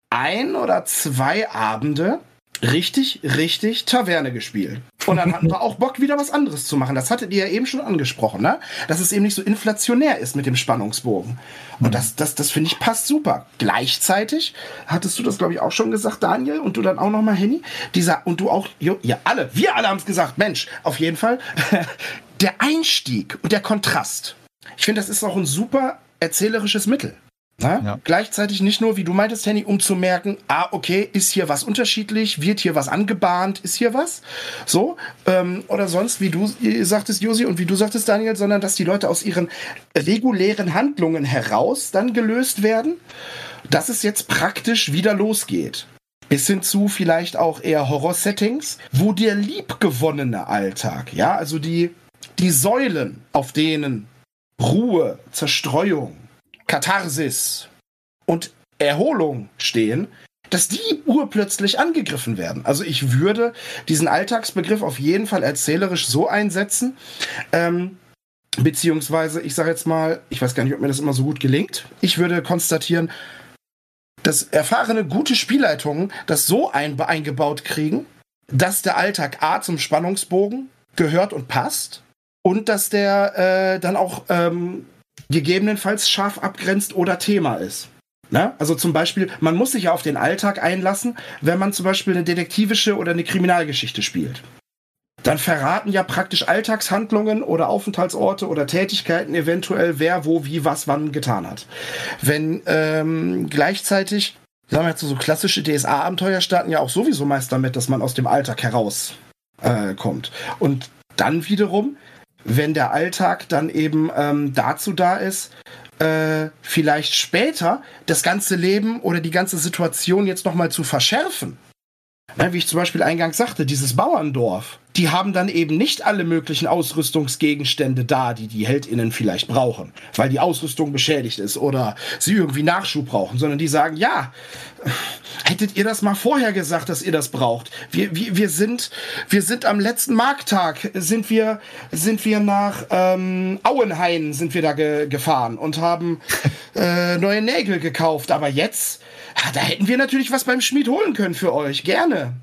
ein oder zwei Abende richtig, richtig Taverne gespielt. Und dann hatten wir auch Bock, wieder was anderes zu machen. Das hattet ihr ja eben schon angesprochen, ne? Dass es eben nicht so inflationär ist mit dem Spannungsbogen. Und das, das, das finde ich passt super. Gleichzeitig hattest du das, glaube ich, auch schon gesagt, Daniel, und du dann auch nochmal, Henny. Dieser, und du auch, jo, ja, alle, wir alle haben es gesagt, Mensch, auf jeden Fall. der Einstieg und der Kontrast. Ich finde, das ist auch ein super erzählerisches Mittel. Ja. Gleichzeitig nicht nur, wie du meintest, Henny, um zu merken, ah, okay, ist hier was unterschiedlich, wird hier was angebahnt, ist hier was? So, ähm, oder sonst, wie du sagtest, Josi, und wie du sagtest, Daniel, sondern dass die Leute aus ihren regulären Handlungen heraus dann gelöst werden, dass es jetzt praktisch wieder losgeht. Bis hin zu vielleicht auch eher Horror-Settings, wo der liebgewonnene Alltag, ja, also die, die Säulen, auf denen Ruhe, Zerstreuung, Katharsis und Erholung stehen, dass die urplötzlich angegriffen werden. Also ich würde diesen Alltagsbegriff auf jeden Fall erzählerisch so einsetzen, ähm, beziehungsweise ich sage jetzt mal, ich weiß gar nicht, ob mir das immer so gut gelingt. Ich würde konstatieren, dass erfahrene, gute Spielleitungen das so ein eingebaut kriegen, dass der Alltag A zum Spannungsbogen gehört und passt und dass der äh, dann auch ähm, gegebenenfalls scharf abgrenzt oder Thema ist. Ne? Also zum Beispiel, man muss sich ja auf den Alltag einlassen, wenn man zum Beispiel eine detektivische oder eine Kriminalgeschichte spielt. Dann verraten ja praktisch Alltagshandlungen oder Aufenthaltsorte oder Tätigkeiten eventuell, wer, wo, wie, was, wann getan hat. Wenn ähm, gleichzeitig, sagen wir jetzt so klassische DSA-Abenteuer starten ja auch sowieso meist damit, dass man aus dem Alltag heraus äh. Und dann wiederum wenn der Alltag dann eben ähm, dazu da ist, äh, vielleicht später das ganze Leben oder die ganze Situation jetzt nochmal zu verschärfen. Na, wie ich zum Beispiel eingangs sagte, dieses Bauerndorf die haben dann eben nicht alle möglichen Ausrüstungsgegenstände da, die die HeldInnen vielleicht brauchen, weil die Ausrüstung beschädigt ist oder sie irgendwie Nachschub brauchen, sondern die sagen, ja, hättet ihr das mal vorher gesagt, dass ihr das braucht. Wir, wir, wir, sind, wir sind am letzten Markttag, sind wir, sind wir nach ähm, Auenhain sind wir da ge gefahren und haben äh, neue Nägel gekauft, aber jetzt, da hätten wir natürlich was beim Schmied holen können für euch, gerne.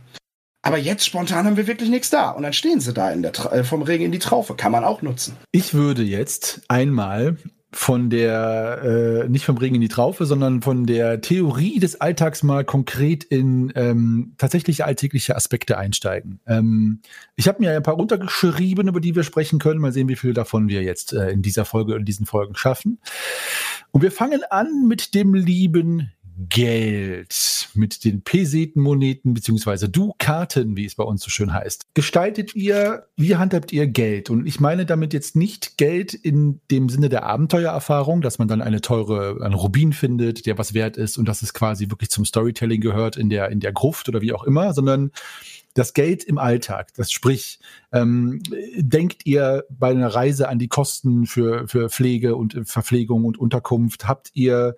Aber jetzt spontan haben wir wirklich nichts da. Und dann stehen sie da in der äh, vom Regen in die Traufe. Kann man auch nutzen. Ich würde jetzt einmal von der, äh, nicht vom Regen in die Traufe, sondern von der Theorie des Alltags mal konkret in ähm, tatsächliche alltägliche Aspekte einsteigen. Ähm, ich habe mir ein paar runtergeschrieben, über die wir sprechen können. Mal sehen, wie viele davon wir jetzt äh, in dieser Folge in diesen Folgen schaffen. Und wir fangen an mit dem lieben Geld mit den Pesetenmoneten beziehungsweise Du-Karten, wie es bei uns so schön heißt. Gestaltet ihr, wie handhabt ihr Geld? Und ich meine damit jetzt nicht Geld in dem Sinne der Abenteuererfahrung, dass man dann eine teure, einen Rubin findet, der was wert ist und dass es quasi wirklich zum Storytelling gehört in der, in der Gruft oder wie auch immer, sondern das Geld im Alltag, das sprich, ähm, denkt ihr bei einer Reise an die Kosten für, für Pflege und Verpflegung und Unterkunft? Habt ihr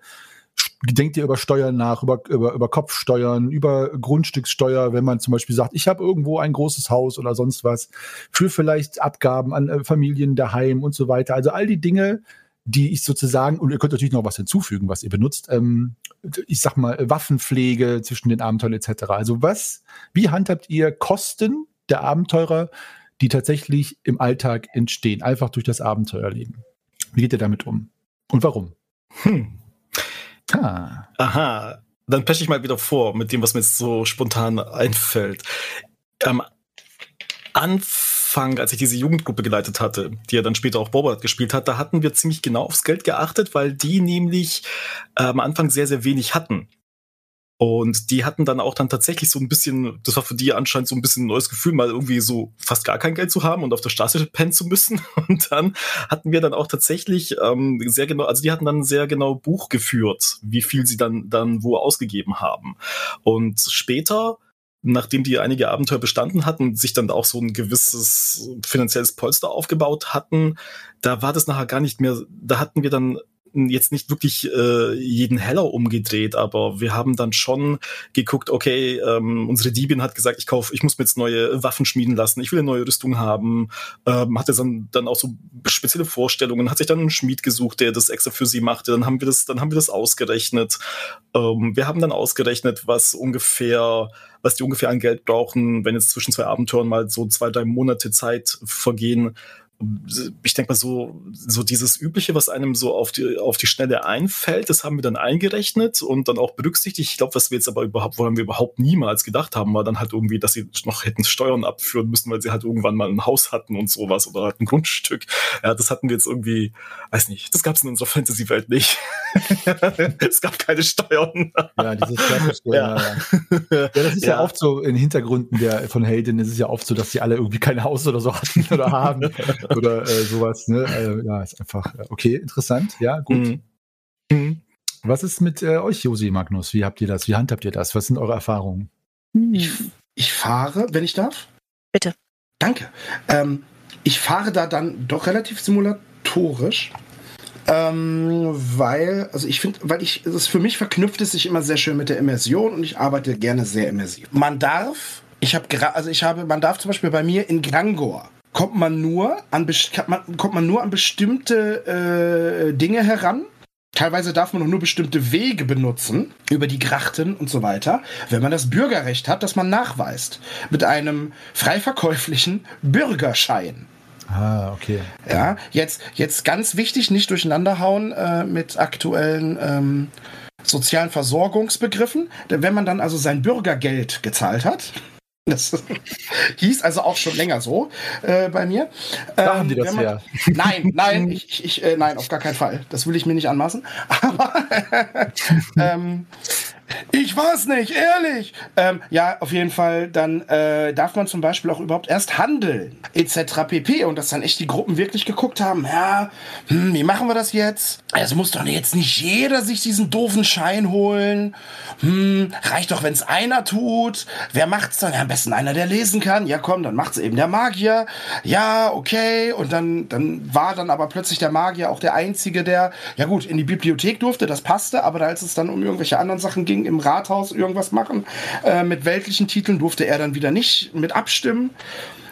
denkt ihr über Steuern nach, über, über, über Kopfsteuern, über Grundstückssteuer, wenn man zum Beispiel sagt, ich habe irgendwo ein großes Haus oder sonst was, für vielleicht Abgaben an äh, Familien daheim und so weiter. Also all die Dinge, die ich sozusagen, und ihr könnt natürlich noch was hinzufügen, was ihr benutzt, ähm, ich sag mal, Waffenpflege zwischen den Abenteuern etc. Also was, wie handhabt ihr Kosten der Abenteurer, die tatsächlich im Alltag entstehen, einfach durch das Abenteuerleben? Wie geht ihr damit um? Und warum? Hm. Ah. Aha. Dann peche ich mal wieder vor mit dem, was mir jetzt so spontan einfällt. Am Anfang, als ich diese Jugendgruppe geleitet hatte, die ja dann später auch Borbert gespielt hat, da hatten wir ziemlich genau aufs Geld geachtet, weil die nämlich äh, am Anfang sehr, sehr wenig hatten. Und die hatten dann auch dann tatsächlich so ein bisschen, das war für die anscheinend so ein bisschen ein neues Gefühl, mal irgendwie so fast gar kein Geld zu haben und auf der Straße pennen zu müssen. Und dann hatten wir dann auch tatsächlich ähm, sehr genau, also die hatten dann sehr genau Buch geführt, wie viel sie dann, dann wo ausgegeben haben. Und später nachdem die einige Abenteuer bestanden hatten, sich dann auch so ein gewisses finanzielles Polster aufgebaut hatten, da war das nachher gar nicht mehr, da hatten wir dann jetzt nicht wirklich äh, jeden Heller umgedreht, aber wir haben dann schon geguckt, okay, ähm, unsere Diebin hat gesagt, ich kaufe, ich muss mir jetzt neue Waffen schmieden lassen, ich will eine neue Rüstung haben, ähm, hatte dann, dann auch so spezielle Vorstellungen, hat sich dann einen Schmied gesucht, der das extra für sie machte, dann haben wir das, dann haben wir das ausgerechnet. Ähm, wir haben dann ausgerechnet, was ungefähr was die ungefähr an Geld brauchen, wenn jetzt zwischen zwei Abenteuern mal so zwei, drei Monate Zeit vergehen, ich denke mal so, so dieses Übliche, was einem so auf die, auf die Schnelle einfällt, das haben wir dann eingerechnet und dann auch berücksichtigt. Ich glaube, was wir jetzt aber überhaupt, woran wir überhaupt niemals gedacht haben, war dann halt irgendwie, dass sie noch hätten Steuern abführen müssen, weil sie halt irgendwann mal ein Haus hatten und sowas oder halt ein Grundstück. Ja, das hatten wir jetzt irgendwie, weiß nicht, das gab es in unserer Fantasy-Welt nicht. es gab keine Steuern. ja, dieses klassische, ja. Ja, ja. das ist ja. ja. oft so in Hintergründen der, von Helden, ist es ja oft so, dass sie alle irgendwie kein Haus oder so hatten oder haben oder äh, sowas. Ne? Äh, ja, ist einfach äh, okay, interessant. Ja, gut. Mhm. Mhm. Was ist mit äh, euch, Josi Magnus? Wie habt ihr das? Wie handhabt ihr das? Was sind eure Erfahrungen? Ich, ich fahre, wenn ich darf. Bitte. Danke. Ähm, ich fahre da dann doch relativ simulatorisch. Ähm, weil, also ich finde, weil ich, es für mich verknüpft es sich immer sehr schön mit der Immersion und ich arbeite gerne sehr immersiv. Man darf, ich habe also ich habe, man darf zum Beispiel bei mir in Grangor kommt man nur an, kommt man nur an bestimmte äh, Dinge heran. Teilweise darf man auch nur bestimmte Wege benutzen, über die Grachten und so weiter, wenn man das Bürgerrecht hat, das man nachweist. Mit einem frei verkäuflichen Bürgerschein. Ah, okay. Ja, jetzt, jetzt ganz wichtig, nicht durcheinanderhauen äh, mit aktuellen ähm, sozialen Versorgungsbegriffen. Denn wenn man dann also sein Bürgergeld gezahlt hat, das hieß also auch schon länger so äh, bei mir. Da ähm, haben die das man, her. Nein, nein, ich, ich, äh, nein, auf gar keinen Fall. Das will ich mir nicht anmaßen. Aber ähm, ich weiß nicht, ehrlich. Ähm, ja, auf jeden Fall, dann äh, darf man zum Beispiel auch überhaupt erst handeln, etc. pp. Und dass dann echt die Gruppen wirklich geguckt haben, ja, hm, wie machen wir das jetzt? Es muss doch jetzt nicht jeder sich diesen doofen Schein holen. Hm, reicht doch, wenn es einer tut. Wer macht's dann? Ja, am besten einer, der lesen kann. Ja, komm, dann macht's eben der Magier. Ja, okay. Und dann, dann war dann aber plötzlich der Magier auch der Einzige, der, ja gut, in die Bibliothek durfte, das passte, aber als es dann um irgendwelche anderen Sachen ging, im Rathaus irgendwas machen. Äh, mit weltlichen Titeln durfte er dann wieder nicht mit abstimmen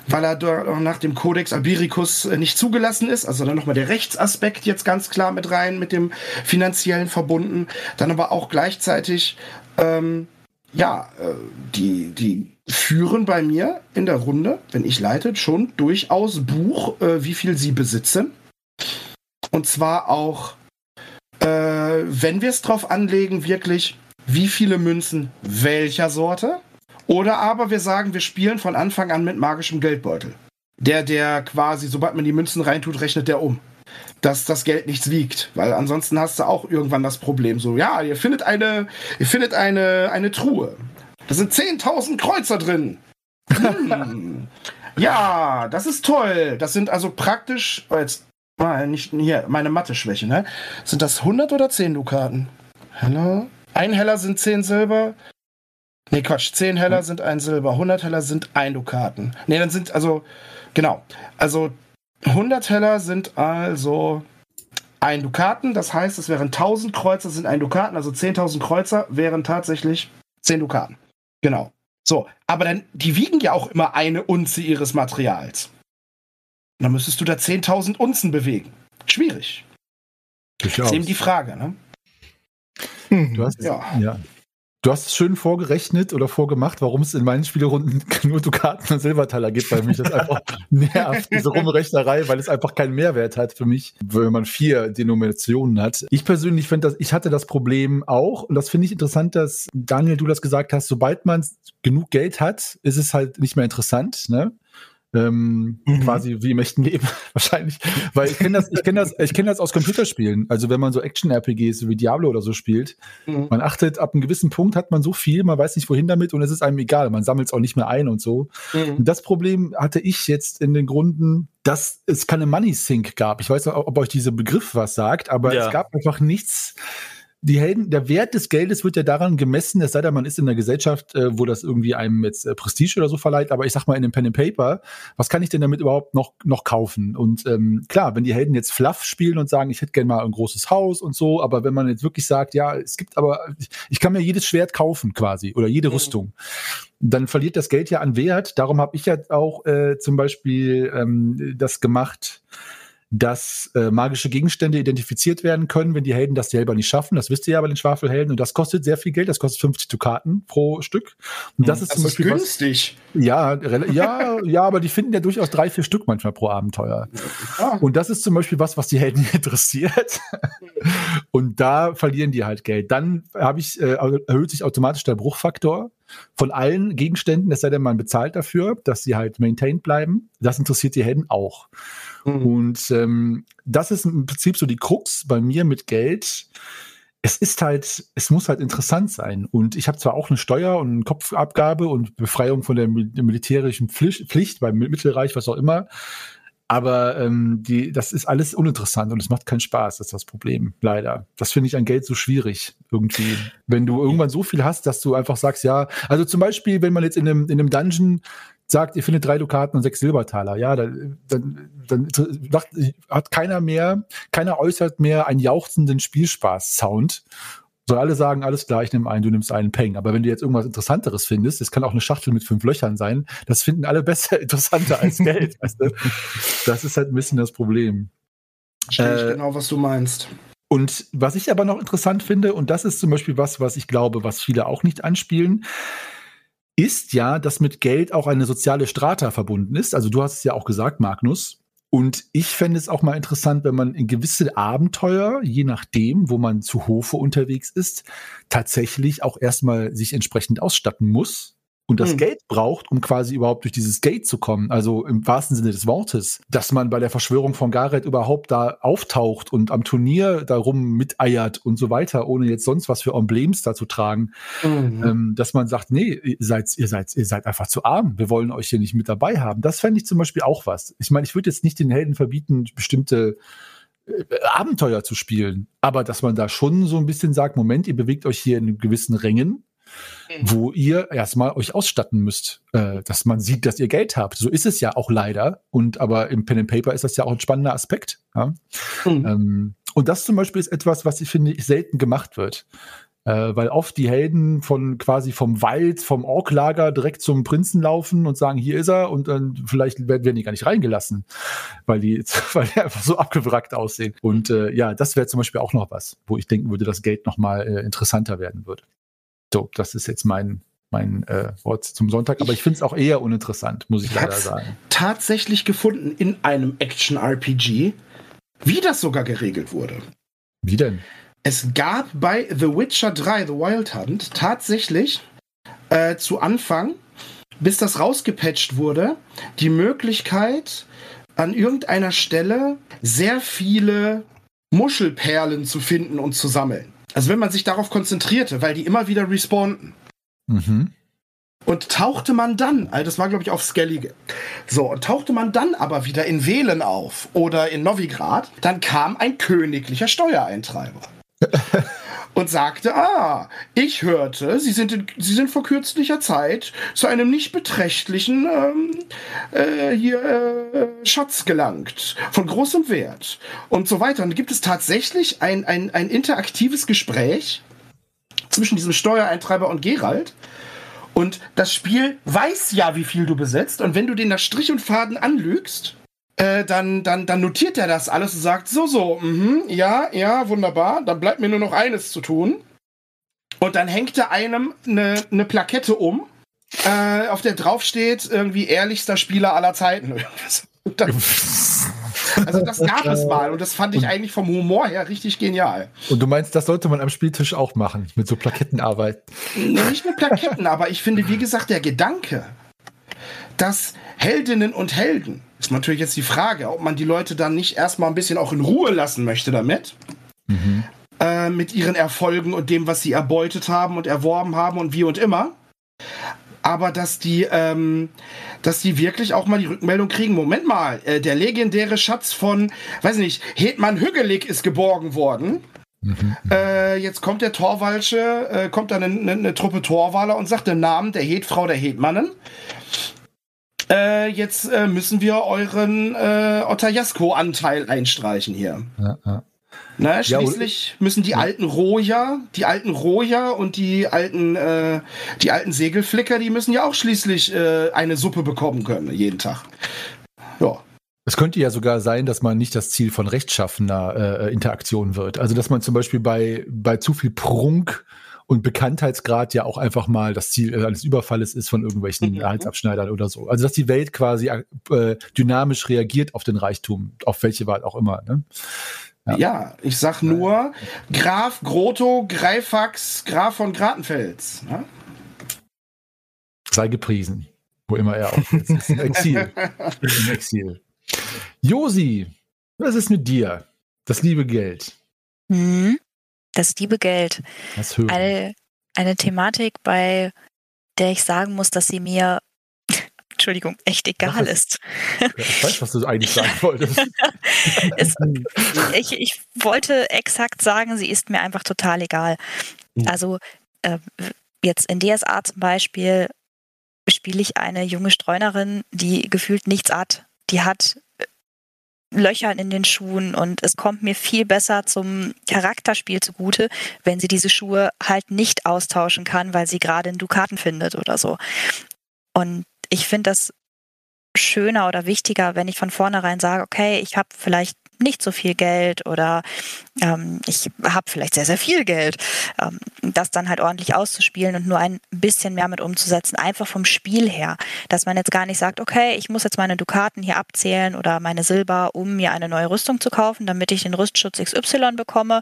weil er nach dem Codex Albiricus äh, nicht zugelassen ist. Also dann nochmal der Rechtsaspekt jetzt ganz klar mit rein, mit dem finanziellen verbunden. Dann aber auch gleichzeitig, ähm, ja, äh, die, die führen bei mir in der Runde, wenn ich leite, schon durchaus Buch, äh, wie viel sie besitzen. Und zwar auch, äh, wenn wir es drauf anlegen, wirklich wie viele Münzen welcher Sorte. Oder aber wir sagen, wir spielen von Anfang an mit magischem Geldbeutel. Der, der quasi, sobald man die Münzen reintut, rechnet der um. Dass das Geld nichts wiegt. Weil ansonsten hast du auch irgendwann das Problem. So, ja, ihr findet eine, ihr findet eine, eine Truhe. Da sind 10.000 Kreuzer drin. Hm. ja, das ist toll. Das sind also praktisch, oh, jetzt, ah, nicht hier, meine Mathe-Schwäche, ne? Sind das 100 oder 10 Dukaten? Hallo? Ein Heller sind 10 Silber. Nee, Quatsch, 10 Heller hm. sind ein Silber, 100 Heller sind ein Dukaten. Nee, dann sind also, genau, also 100 Heller sind also ein Dukaten, das heißt, es wären 1000 Kreuzer sind ein Dukaten, also 10.000 Kreuzer wären tatsächlich 10 Dukaten. Genau. So, aber dann, die wiegen ja auch immer eine Unze ihres Materials. dann müsstest du da 10.000 Unzen bewegen. Schwierig. Das ist eben die Frage, ne? Du hast, ja. ja. Du hast es schön vorgerechnet oder vorgemacht, warum es in meinen Spielrunden nur Dukaten und Silbertaler gibt, weil mich das einfach nervt, diese Rumrechnerei, weil es einfach keinen Mehrwert hat für mich, wenn man vier Denominationen hat. Ich persönlich finde das, ich hatte das Problem auch und das finde ich interessant, dass Daniel, du das gesagt hast, sobald man genug Geld hat, ist es halt nicht mehr interessant, ne? Ähm, mhm. Quasi wie im echten Leben wahrscheinlich. Weil ich kenne das, ich kenne das, ich kenne das aus Computerspielen. Also wenn man so Action-RPGs wie Diablo oder so spielt, mhm. man achtet, ab einem gewissen Punkt hat man so viel, man weiß nicht wohin damit und es ist einem egal. Man sammelt es auch nicht mehr ein und so. Mhm. Und das Problem hatte ich jetzt in den Grunden, dass es keine Money Sync gab. Ich weiß nicht, ob euch dieser Begriff was sagt, aber ja. es gab einfach nichts die Helden, der Wert des Geldes wird ja daran gemessen, es sei denn, man ist in einer Gesellschaft, äh, wo das irgendwie einem jetzt äh, Prestige oder so verleiht, aber ich sag mal in dem Pen and Paper, was kann ich denn damit überhaupt noch, noch kaufen? Und ähm, klar, wenn die Helden jetzt Fluff spielen und sagen, ich hätte gerne mal ein großes Haus und so, aber wenn man jetzt wirklich sagt, ja, es gibt aber, ich kann mir jedes Schwert kaufen quasi oder jede mhm. Rüstung, dann verliert das Geld ja an Wert. Darum habe ich ja auch äh, zum Beispiel ähm, das gemacht, dass äh, magische Gegenstände identifiziert werden können, wenn die Helden das selber nicht schaffen. Das wisst ihr ja bei den Schwafelhelden. Und das kostet sehr viel Geld. Das kostet 50 Dukaten pro Stück. Und das hm, ist das zum Beispiel ist günstig. Was, ja, ja, ja, aber die finden ja durchaus drei, vier Stück manchmal pro Abenteuer. Ja. Und das ist zum Beispiel was, was die Helden interessiert. Und da verlieren die halt Geld. Dann habe ich äh, erhöht sich automatisch der Bruchfaktor von allen Gegenständen, es sei denn, man bezahlt dafür, dass sie halt maintained bleiben. Das interessiert die Helden auch. Mhm. Und ähm, das ist im Prinzip so die Krux bei mir mit Geld. Es ist halt, es muss halt interessant sein. Und ich habe zwar auch eine Steuer und eine Kopfabgabe und Befreiung von der militärischen Pflicht beim Mittelreich, was auch immer. Aber ähm, die, das ist alles uninteressant und es macht keinen Spaß, das ist das Problem, leider. Das finde ich an Geld so schwierig irgendwie. Wenn du irgendwann so viel hast, dass du einfach sagst, ja, also zum Beispiel, wenn man jetzt in einem, in einem Dungeon sagt, ihr findet drei Dukaten und sechs Silbertaler, ja, dann, dann, dann hat keiner mehr, keiner äußert mehr einen jauchzenden Spielspaß-Sound. So alle sagen, alles klar, ich nehme einen, du nimmst einen Peng. Aber wenn du jetzt irgendwas Interessanteres findest, das kann auch eine Schachtel mit fünf Löchern sein, das finden alle besser, interessanter als Geld. weißt du? Das ist halt ein bisschen das Problem. Verstehe ich äh, genau, was du meinst. Und was ich aber noch interessant finde, und das ist zum Beispiel was, was ich glaube, was viele auch nicht anspielen, ist ja, dass mit Geld auch eine soziale Strata verbunden ist. Also du hast es ja auch gesagt, Magnus. Und ich fände es auch mal interessant, wenn man in gewisse Abenteuer, je nachdem, wo man zu Hofe unterwegs ist, tatsächlich auch erstmal sich entsprechend ausstatten muss und das mhm. Geld braucht, um quasi überhaupt durch dieses Gate zu kommen, also im wahrsten Sinne des Wortes, dass man bei der Verschwörung von Gareth überhaupt da auftaucht und am Turnier darum miteiert und so weiter, ohne jetzt sonst was für Emblems da zu tragen, mhm. ähm, dass man sagt, nee, ihr seid, ihr seid, ihr seid einfach zu arm, wir wollen euch hier nicht mit dabei haben. Das fände ich zum Beispiel auch was. Ich meine, ich würde jetzt nicht den Helden verbieten, bestimmte äh, Abenteuer zu spielen, aber dass man da schon so ein bisschen sagt, Moment, ihr bewegt euch hier in gewissen Rängen, Mhm. wo ihr erstmal euch ausstatten müsst, äh, dass man sieht, dass ihr Geld habt. So ist es ja auch leider. Und aber im Pen and Paper ist das ja auch ein spannender Aspekt. Ja? Mhm. Ähm, und das zum Beispiel ist etwas, was ich finde, selten gemacht wird. Äh, weil oft die Helden von quasi vom Wald, vom Orklager direkt zum Prinzen laufen und sagen, hier ist er und dann vielleicht werden die gar nicht reingelassen, weil die, weil die einfach so abgewrackt aussehen. Und äh, ja, das wäre zum Beispiel auch noch was, wo ich denken würde, dass Geld nochmal äh, interessanter werden würde. So, das ist jetzt mein, mein äh, Wort zum Sonntag, aber ich finde es auch eher uninteressant, muss ich, ich leider sagen. Tatsächlich gefunden in einem Action-RPG, wie das sogar geregelt wurde. Wie denn? Es gab bei The Witcher 3, The Wild Hunt, tatsächlich äh, zu Anfang, bis das rausgepatcht wurde, die Möglichkeit, an irgendeiner Stelle sehr viele Muschelperlen zu finden und zu sammeln. Also wenn man sich darauf konzentrierte, weil die immer wieder respawnten. Mhm. Und tauchte man dann, also das war glaube ich auf Skellige, so, und tauchte man dann aber wieder in Wählen auf oder in Novigrad, dann kam ein königlicher Steuereintreiber. und sagte, ah, ich hörte, Sie sind, in, Sie sind vor kürzlicher Zeit zu einem nicht beträchtlichen ähm, äh, hier, äh, Schatz gelangt, von großem Wert und so weiter. Und gibt es tatsächlich ein, ein, ein interaktives Gespräch zwischen diesem Steuereintreiber und Gerald. Und das Spiel weiß ja, wie viel du besitzt. Und wenn du den nach Strich und Faden anlügst, äh, dann, dann, dann notiert er das alles und sagt, so, so, mh, ja, ja, wunderbar, dann bleibt mir nur noch eines zu tun. Und dann hängt er einem eine ne Plakette um, äh, auf der drauf steht, irgendwie ehrlichster Spieler aller Zeiten. also das gab es mal und das fand ich eigentlich vom Humor her richtig genial. Und du meinst, das sollte man am Spieltisch auch machen, mit so Plakettenarbeit? Nicht mit Plaketten, aber ich finde, wie gesagt, der Gedanke, dass Heldinnen und Helden, ist natürlich jetzt die Frage, ob man die Leute dann nicht erstmal ein bisschen auch in Ruhe lassen möchte damit. Mhm. Äh, mit ihren Erfolgen und dem, was sie erbeutet haben und erworben haben und wie und immer. Aber dass die, ähm, dass die wirklich auch mal die Rückmeldung kriegen. Moment mal, äh, der legendäre Schatz von, weiß nicht, Hetman Hügelig ist geborgen worden. Mhm. Äh, jetzt kommt der Torwalsche, äh, kommt dann eine, eine, eine, Truppe Torwaler und sagt den Namen der Hetfrau der Hetmannen. Äh, jetzt äh, müssen wir euren äh, Otajasko-Anteil einstreichen hier. Ja, ja. Na, schließlich müssen die alten Roja, die alten Roja und die alten, äh, die alten Segelflicker, die müssen ja auch schließlich äh, eine Suppe bekommen können, jeden Tag. Ja. Es könnte ja sogar sein, dass man nicht das Ziel von rechtschaffener äh, Interaktion wird. Also dass man zum Beispiel bei, bei zu viel Prunk und Bekanntheitsgrad ja auch einfach mal das Ziel äh, eines Überfalles ist von irgendwelchen mhm. Halsabschneidern oder so. Also dass die Welt quasi äh, dynamisch reagiert auf den Reichtum, auf welche Wahl auch immer. Ne? Ja. ja. ich sag nur Graf Grotto Greifax Graf von Gratenfels. Ne? Sei gepriesen, wo immer er auch ist. Im Exil. Im Exil. Josi, was ist mit dir? Das liebe Geld. Hm, das liebe Geld. Das eine, eine Thematik, bei der ich sagen muss, dass sie mir Entschuldigung, echt egal ist. Ich weiß, was du eigentlich sagen wolltest. es, ich, ich, wollte exakt sagen, sie ist mir einfach total egal. Hm. Also äh, jetzt in DSA zum Beispiel spiele ich eine junge Streunerin, die gefühlt nichts hat. Die hat Löchern in den Schuhen und es kommt mir viel besser zum Charakterspiel zugute, wenn sie diese Schuhe halt nicht austauschen kann, weil sie gerade einen Dukaten findet oder so. Und ich finde das schöner oder wichtiger, wenn ich von vornherein sage, okay, ich habe vielleicht nicht so viel Geld oder ähm, ich habe vielleicht sehr, sehr viel Geld, ähm, das dann halt ordentlich auszuspielen und nur ein bisschen mehr mit umzusetzen, einfach vom Spiel her, dass man jetzt gar nicht sagt, okay, ich muss jetzt meine Dukaten hier abzählen oder meine Silber, um mir eine neue Rüstung zu kaufen, damit ich den Rüstschutz XY bekomme,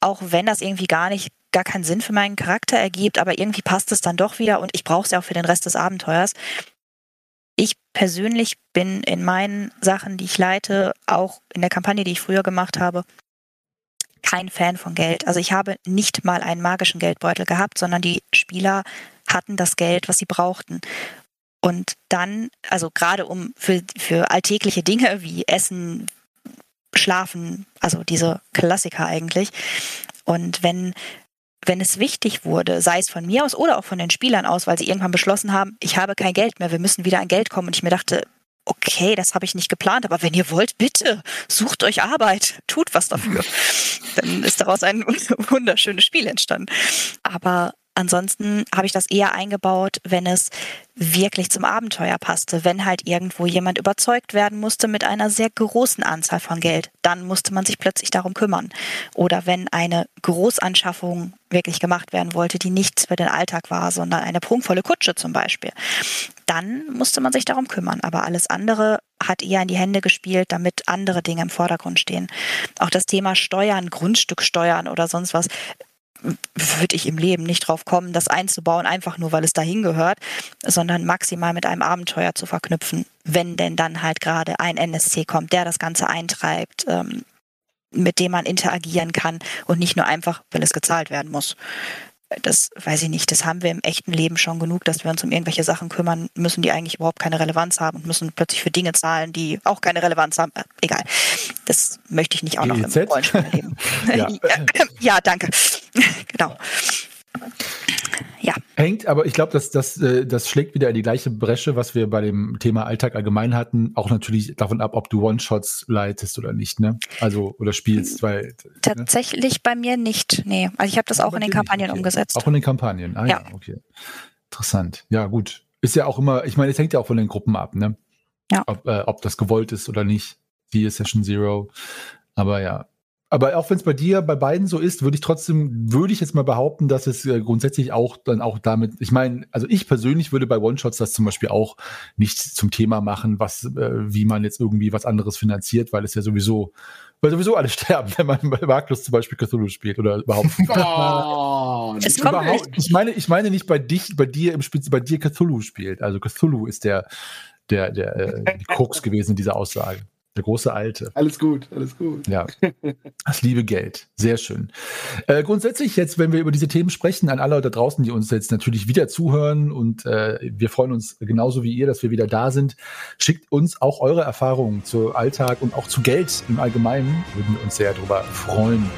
auch wenn das irgendwie gar nicht gar keinen Sinn für meinen Charakter ergibt, aber irgendwie passt es dann doch wieder und ich brauche es ja auch für den Rest des Abenteuers. Ich persönlich bin in meinen Sachen, die ich leite, auch in der Kampagne, die ich früher gemacht habe, kein Fan von Geld. Also ich habe nicht mal einen magischen Geldbeutel gehabt, sondern die Spieler hatten das Geld, was sie brauchten. Und dann, also gerade um für, für alltägliche Dinge wie Essen, Schlafen, also diese Klassiker eigentlich. Und wenn wenn es wichtig wurde, sei es von mir aus oder auch von den Spielern aus, weil sie irgendwann beschlossen haben, ich habe kein Geld mehr, wir müssen wieder an Geld kommen. Und ich mir dachte, okay, das habe ich nicht geplant, aber wenn ihr wollt, bitte, sucht euch Arbeit, tut was dafür. Dann ist daraus ein wunderschönes Spiel entstanden. Aber Ansonsten habe ich das eher eingebaut, wenn es wirklich zum Abenteuer passte. Wenn halt irgendwo jemand überzeugt werden musste mit einer sehr großen Anzahl von Geld, dann musste man sich plötzlich darum kümmern. Oder wenn eine Großanschaffung wirklich gemacht werden wollte, die nichts für den Alltag war, sondern eine prunkvolle Kutsche zum Beispiel, dann musste man sich darum kümmern. Aber alles andere hat eher in die Hände gespielt, damit andere Dinge im Vordergrund stehen. Auch das Thema Steuern, Grundstücksteuern oder sonst was würde ich im Leben nicht drauf kommen, das einzubauen, einfach nur weil es dahin gehört, sondern maximal mit einem Abenteuer zu verknüpfen, wenn denn dann halt gerade ein NSC kommt, der das Ganze eintreibt, ähm, mit dem man interagieren kann und nicht nur einfach, wenn es gezahlt werden muss das weiß ich nicht, das haben wir im echten Leben schon genug, dass wir uns um irgendwelche Sachen kümmern müssen, die eigentlich überhaupt keine Relevanz haben und müssen plötzlich für Dinge zahlen, die auch keine Relevanz haben. Äh, egal. Das möchte ich nicht auch noch im Rollenspiel erleben. ja. ja, danke. genau. Ja. Hängt, aber ich glaube, dass das, äh, das schlägt wieder in die gleiche Bresche, was wir bei dem Thema Alltag allgemein hatten. Auch natürlich davon ab, ob du One-Shots leitest oder nicht, ne? Also oder spielst, weil. Ne? Tatsächlich ne? bei mir nicht. Nee. Also ich habe das auch in den Kampagnen okay. umgesetzt. Auch in den Kampagnen, ah ja. ja, okay. Interessant. Ja, gut. Ist ja auch immer, ich meine, es hängt ja auch von den Gruppen ab, ne? Ja. Ob, äh, ob das gewollt ist oder nicht. Siehe Session Zero. Aber ja, Aber auch wenn es bei dir bei beiden so ist, würde ich trotzdem, würde ich jetzt mal behaupten, dass es äh, grundsätzlich auch dann auch damit, ich meine, also ich persönlich würde bei One-Shots das zum Beispiel auch nicht zum Thema machen, was, äh, wie man jetzt irgendwie was anderes finanziert, weil es ja sowieso, weil sowieso alle sterben, wenn man bei Magnus zum Beispiel Cthulhu spielt oder überhaupt. Oh, Es kommt überhaupt ich meine, ich meine nicht bei dich, bei dir im Spiel, bei dir Cthulhu spielt. Also Cthulhu ist der, der, der, äh, die Krux gewesen in dieser Aussage. Der große Alte. alles gut, alles gut. Ja, das liebe Geld. Sehr schön. Äh, grundsätzlich jetzt, wenn wir über diese Themen sprechen, an alle da draußen, die uns jetzt natürlich wieder zuhören und äh, wir freuen uns genauso wie ihr, dass wir wieder da sind. Schickt uns auch eure Erfahrungen zu Alltag und auch zu Geld im Allgemeinen. Würden wir uns sehr darüber freuen.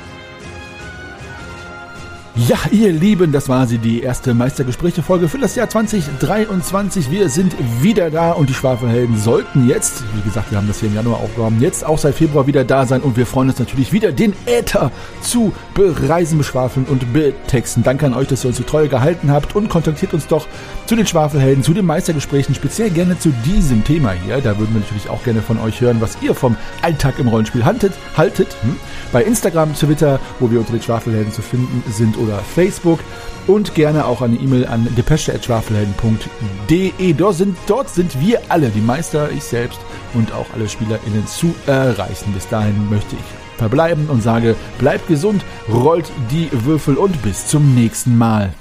Ja, ihr Lieben, das war sie, die erste Meistergespräche-Folge für das Jahr 2023. Wir sind wieder da und die Schwafelhelden sollten jetzt, wie gesagt, wir haben das hier im Januar aufgehoben, jetzt auch seit Februar wieder da sein und wir freuen uns natürlich wieder, den Äther zu bereisen, beschwafeln und betexten. Danke an euch, dass ihr uns so treu gehalten habt und kontaktiert uns doch zu den Schwafelhelden, zu den Meistergesprächen, speziell gerne zu diesem Thema hier. Da würden wir natürlich auch gerne von euch hören, was ihr vom Alltag im Rollenspiel haltet. haltet hm? Bei Instagram, Twitter, wo wir unter den Schwafelhelden zu finden sind oder Facebook und gerne auch eine E-Mail an depesche.schwafelhelden.de. Dort sind, dort sind wir alle, die Meister, ich selbst und auch alle SpielerInnen zu erreichen. Bis dahin möchte ich verbleiben und sage, bleibt gesund, rollt die Würfel und bis zum nächsten Mal.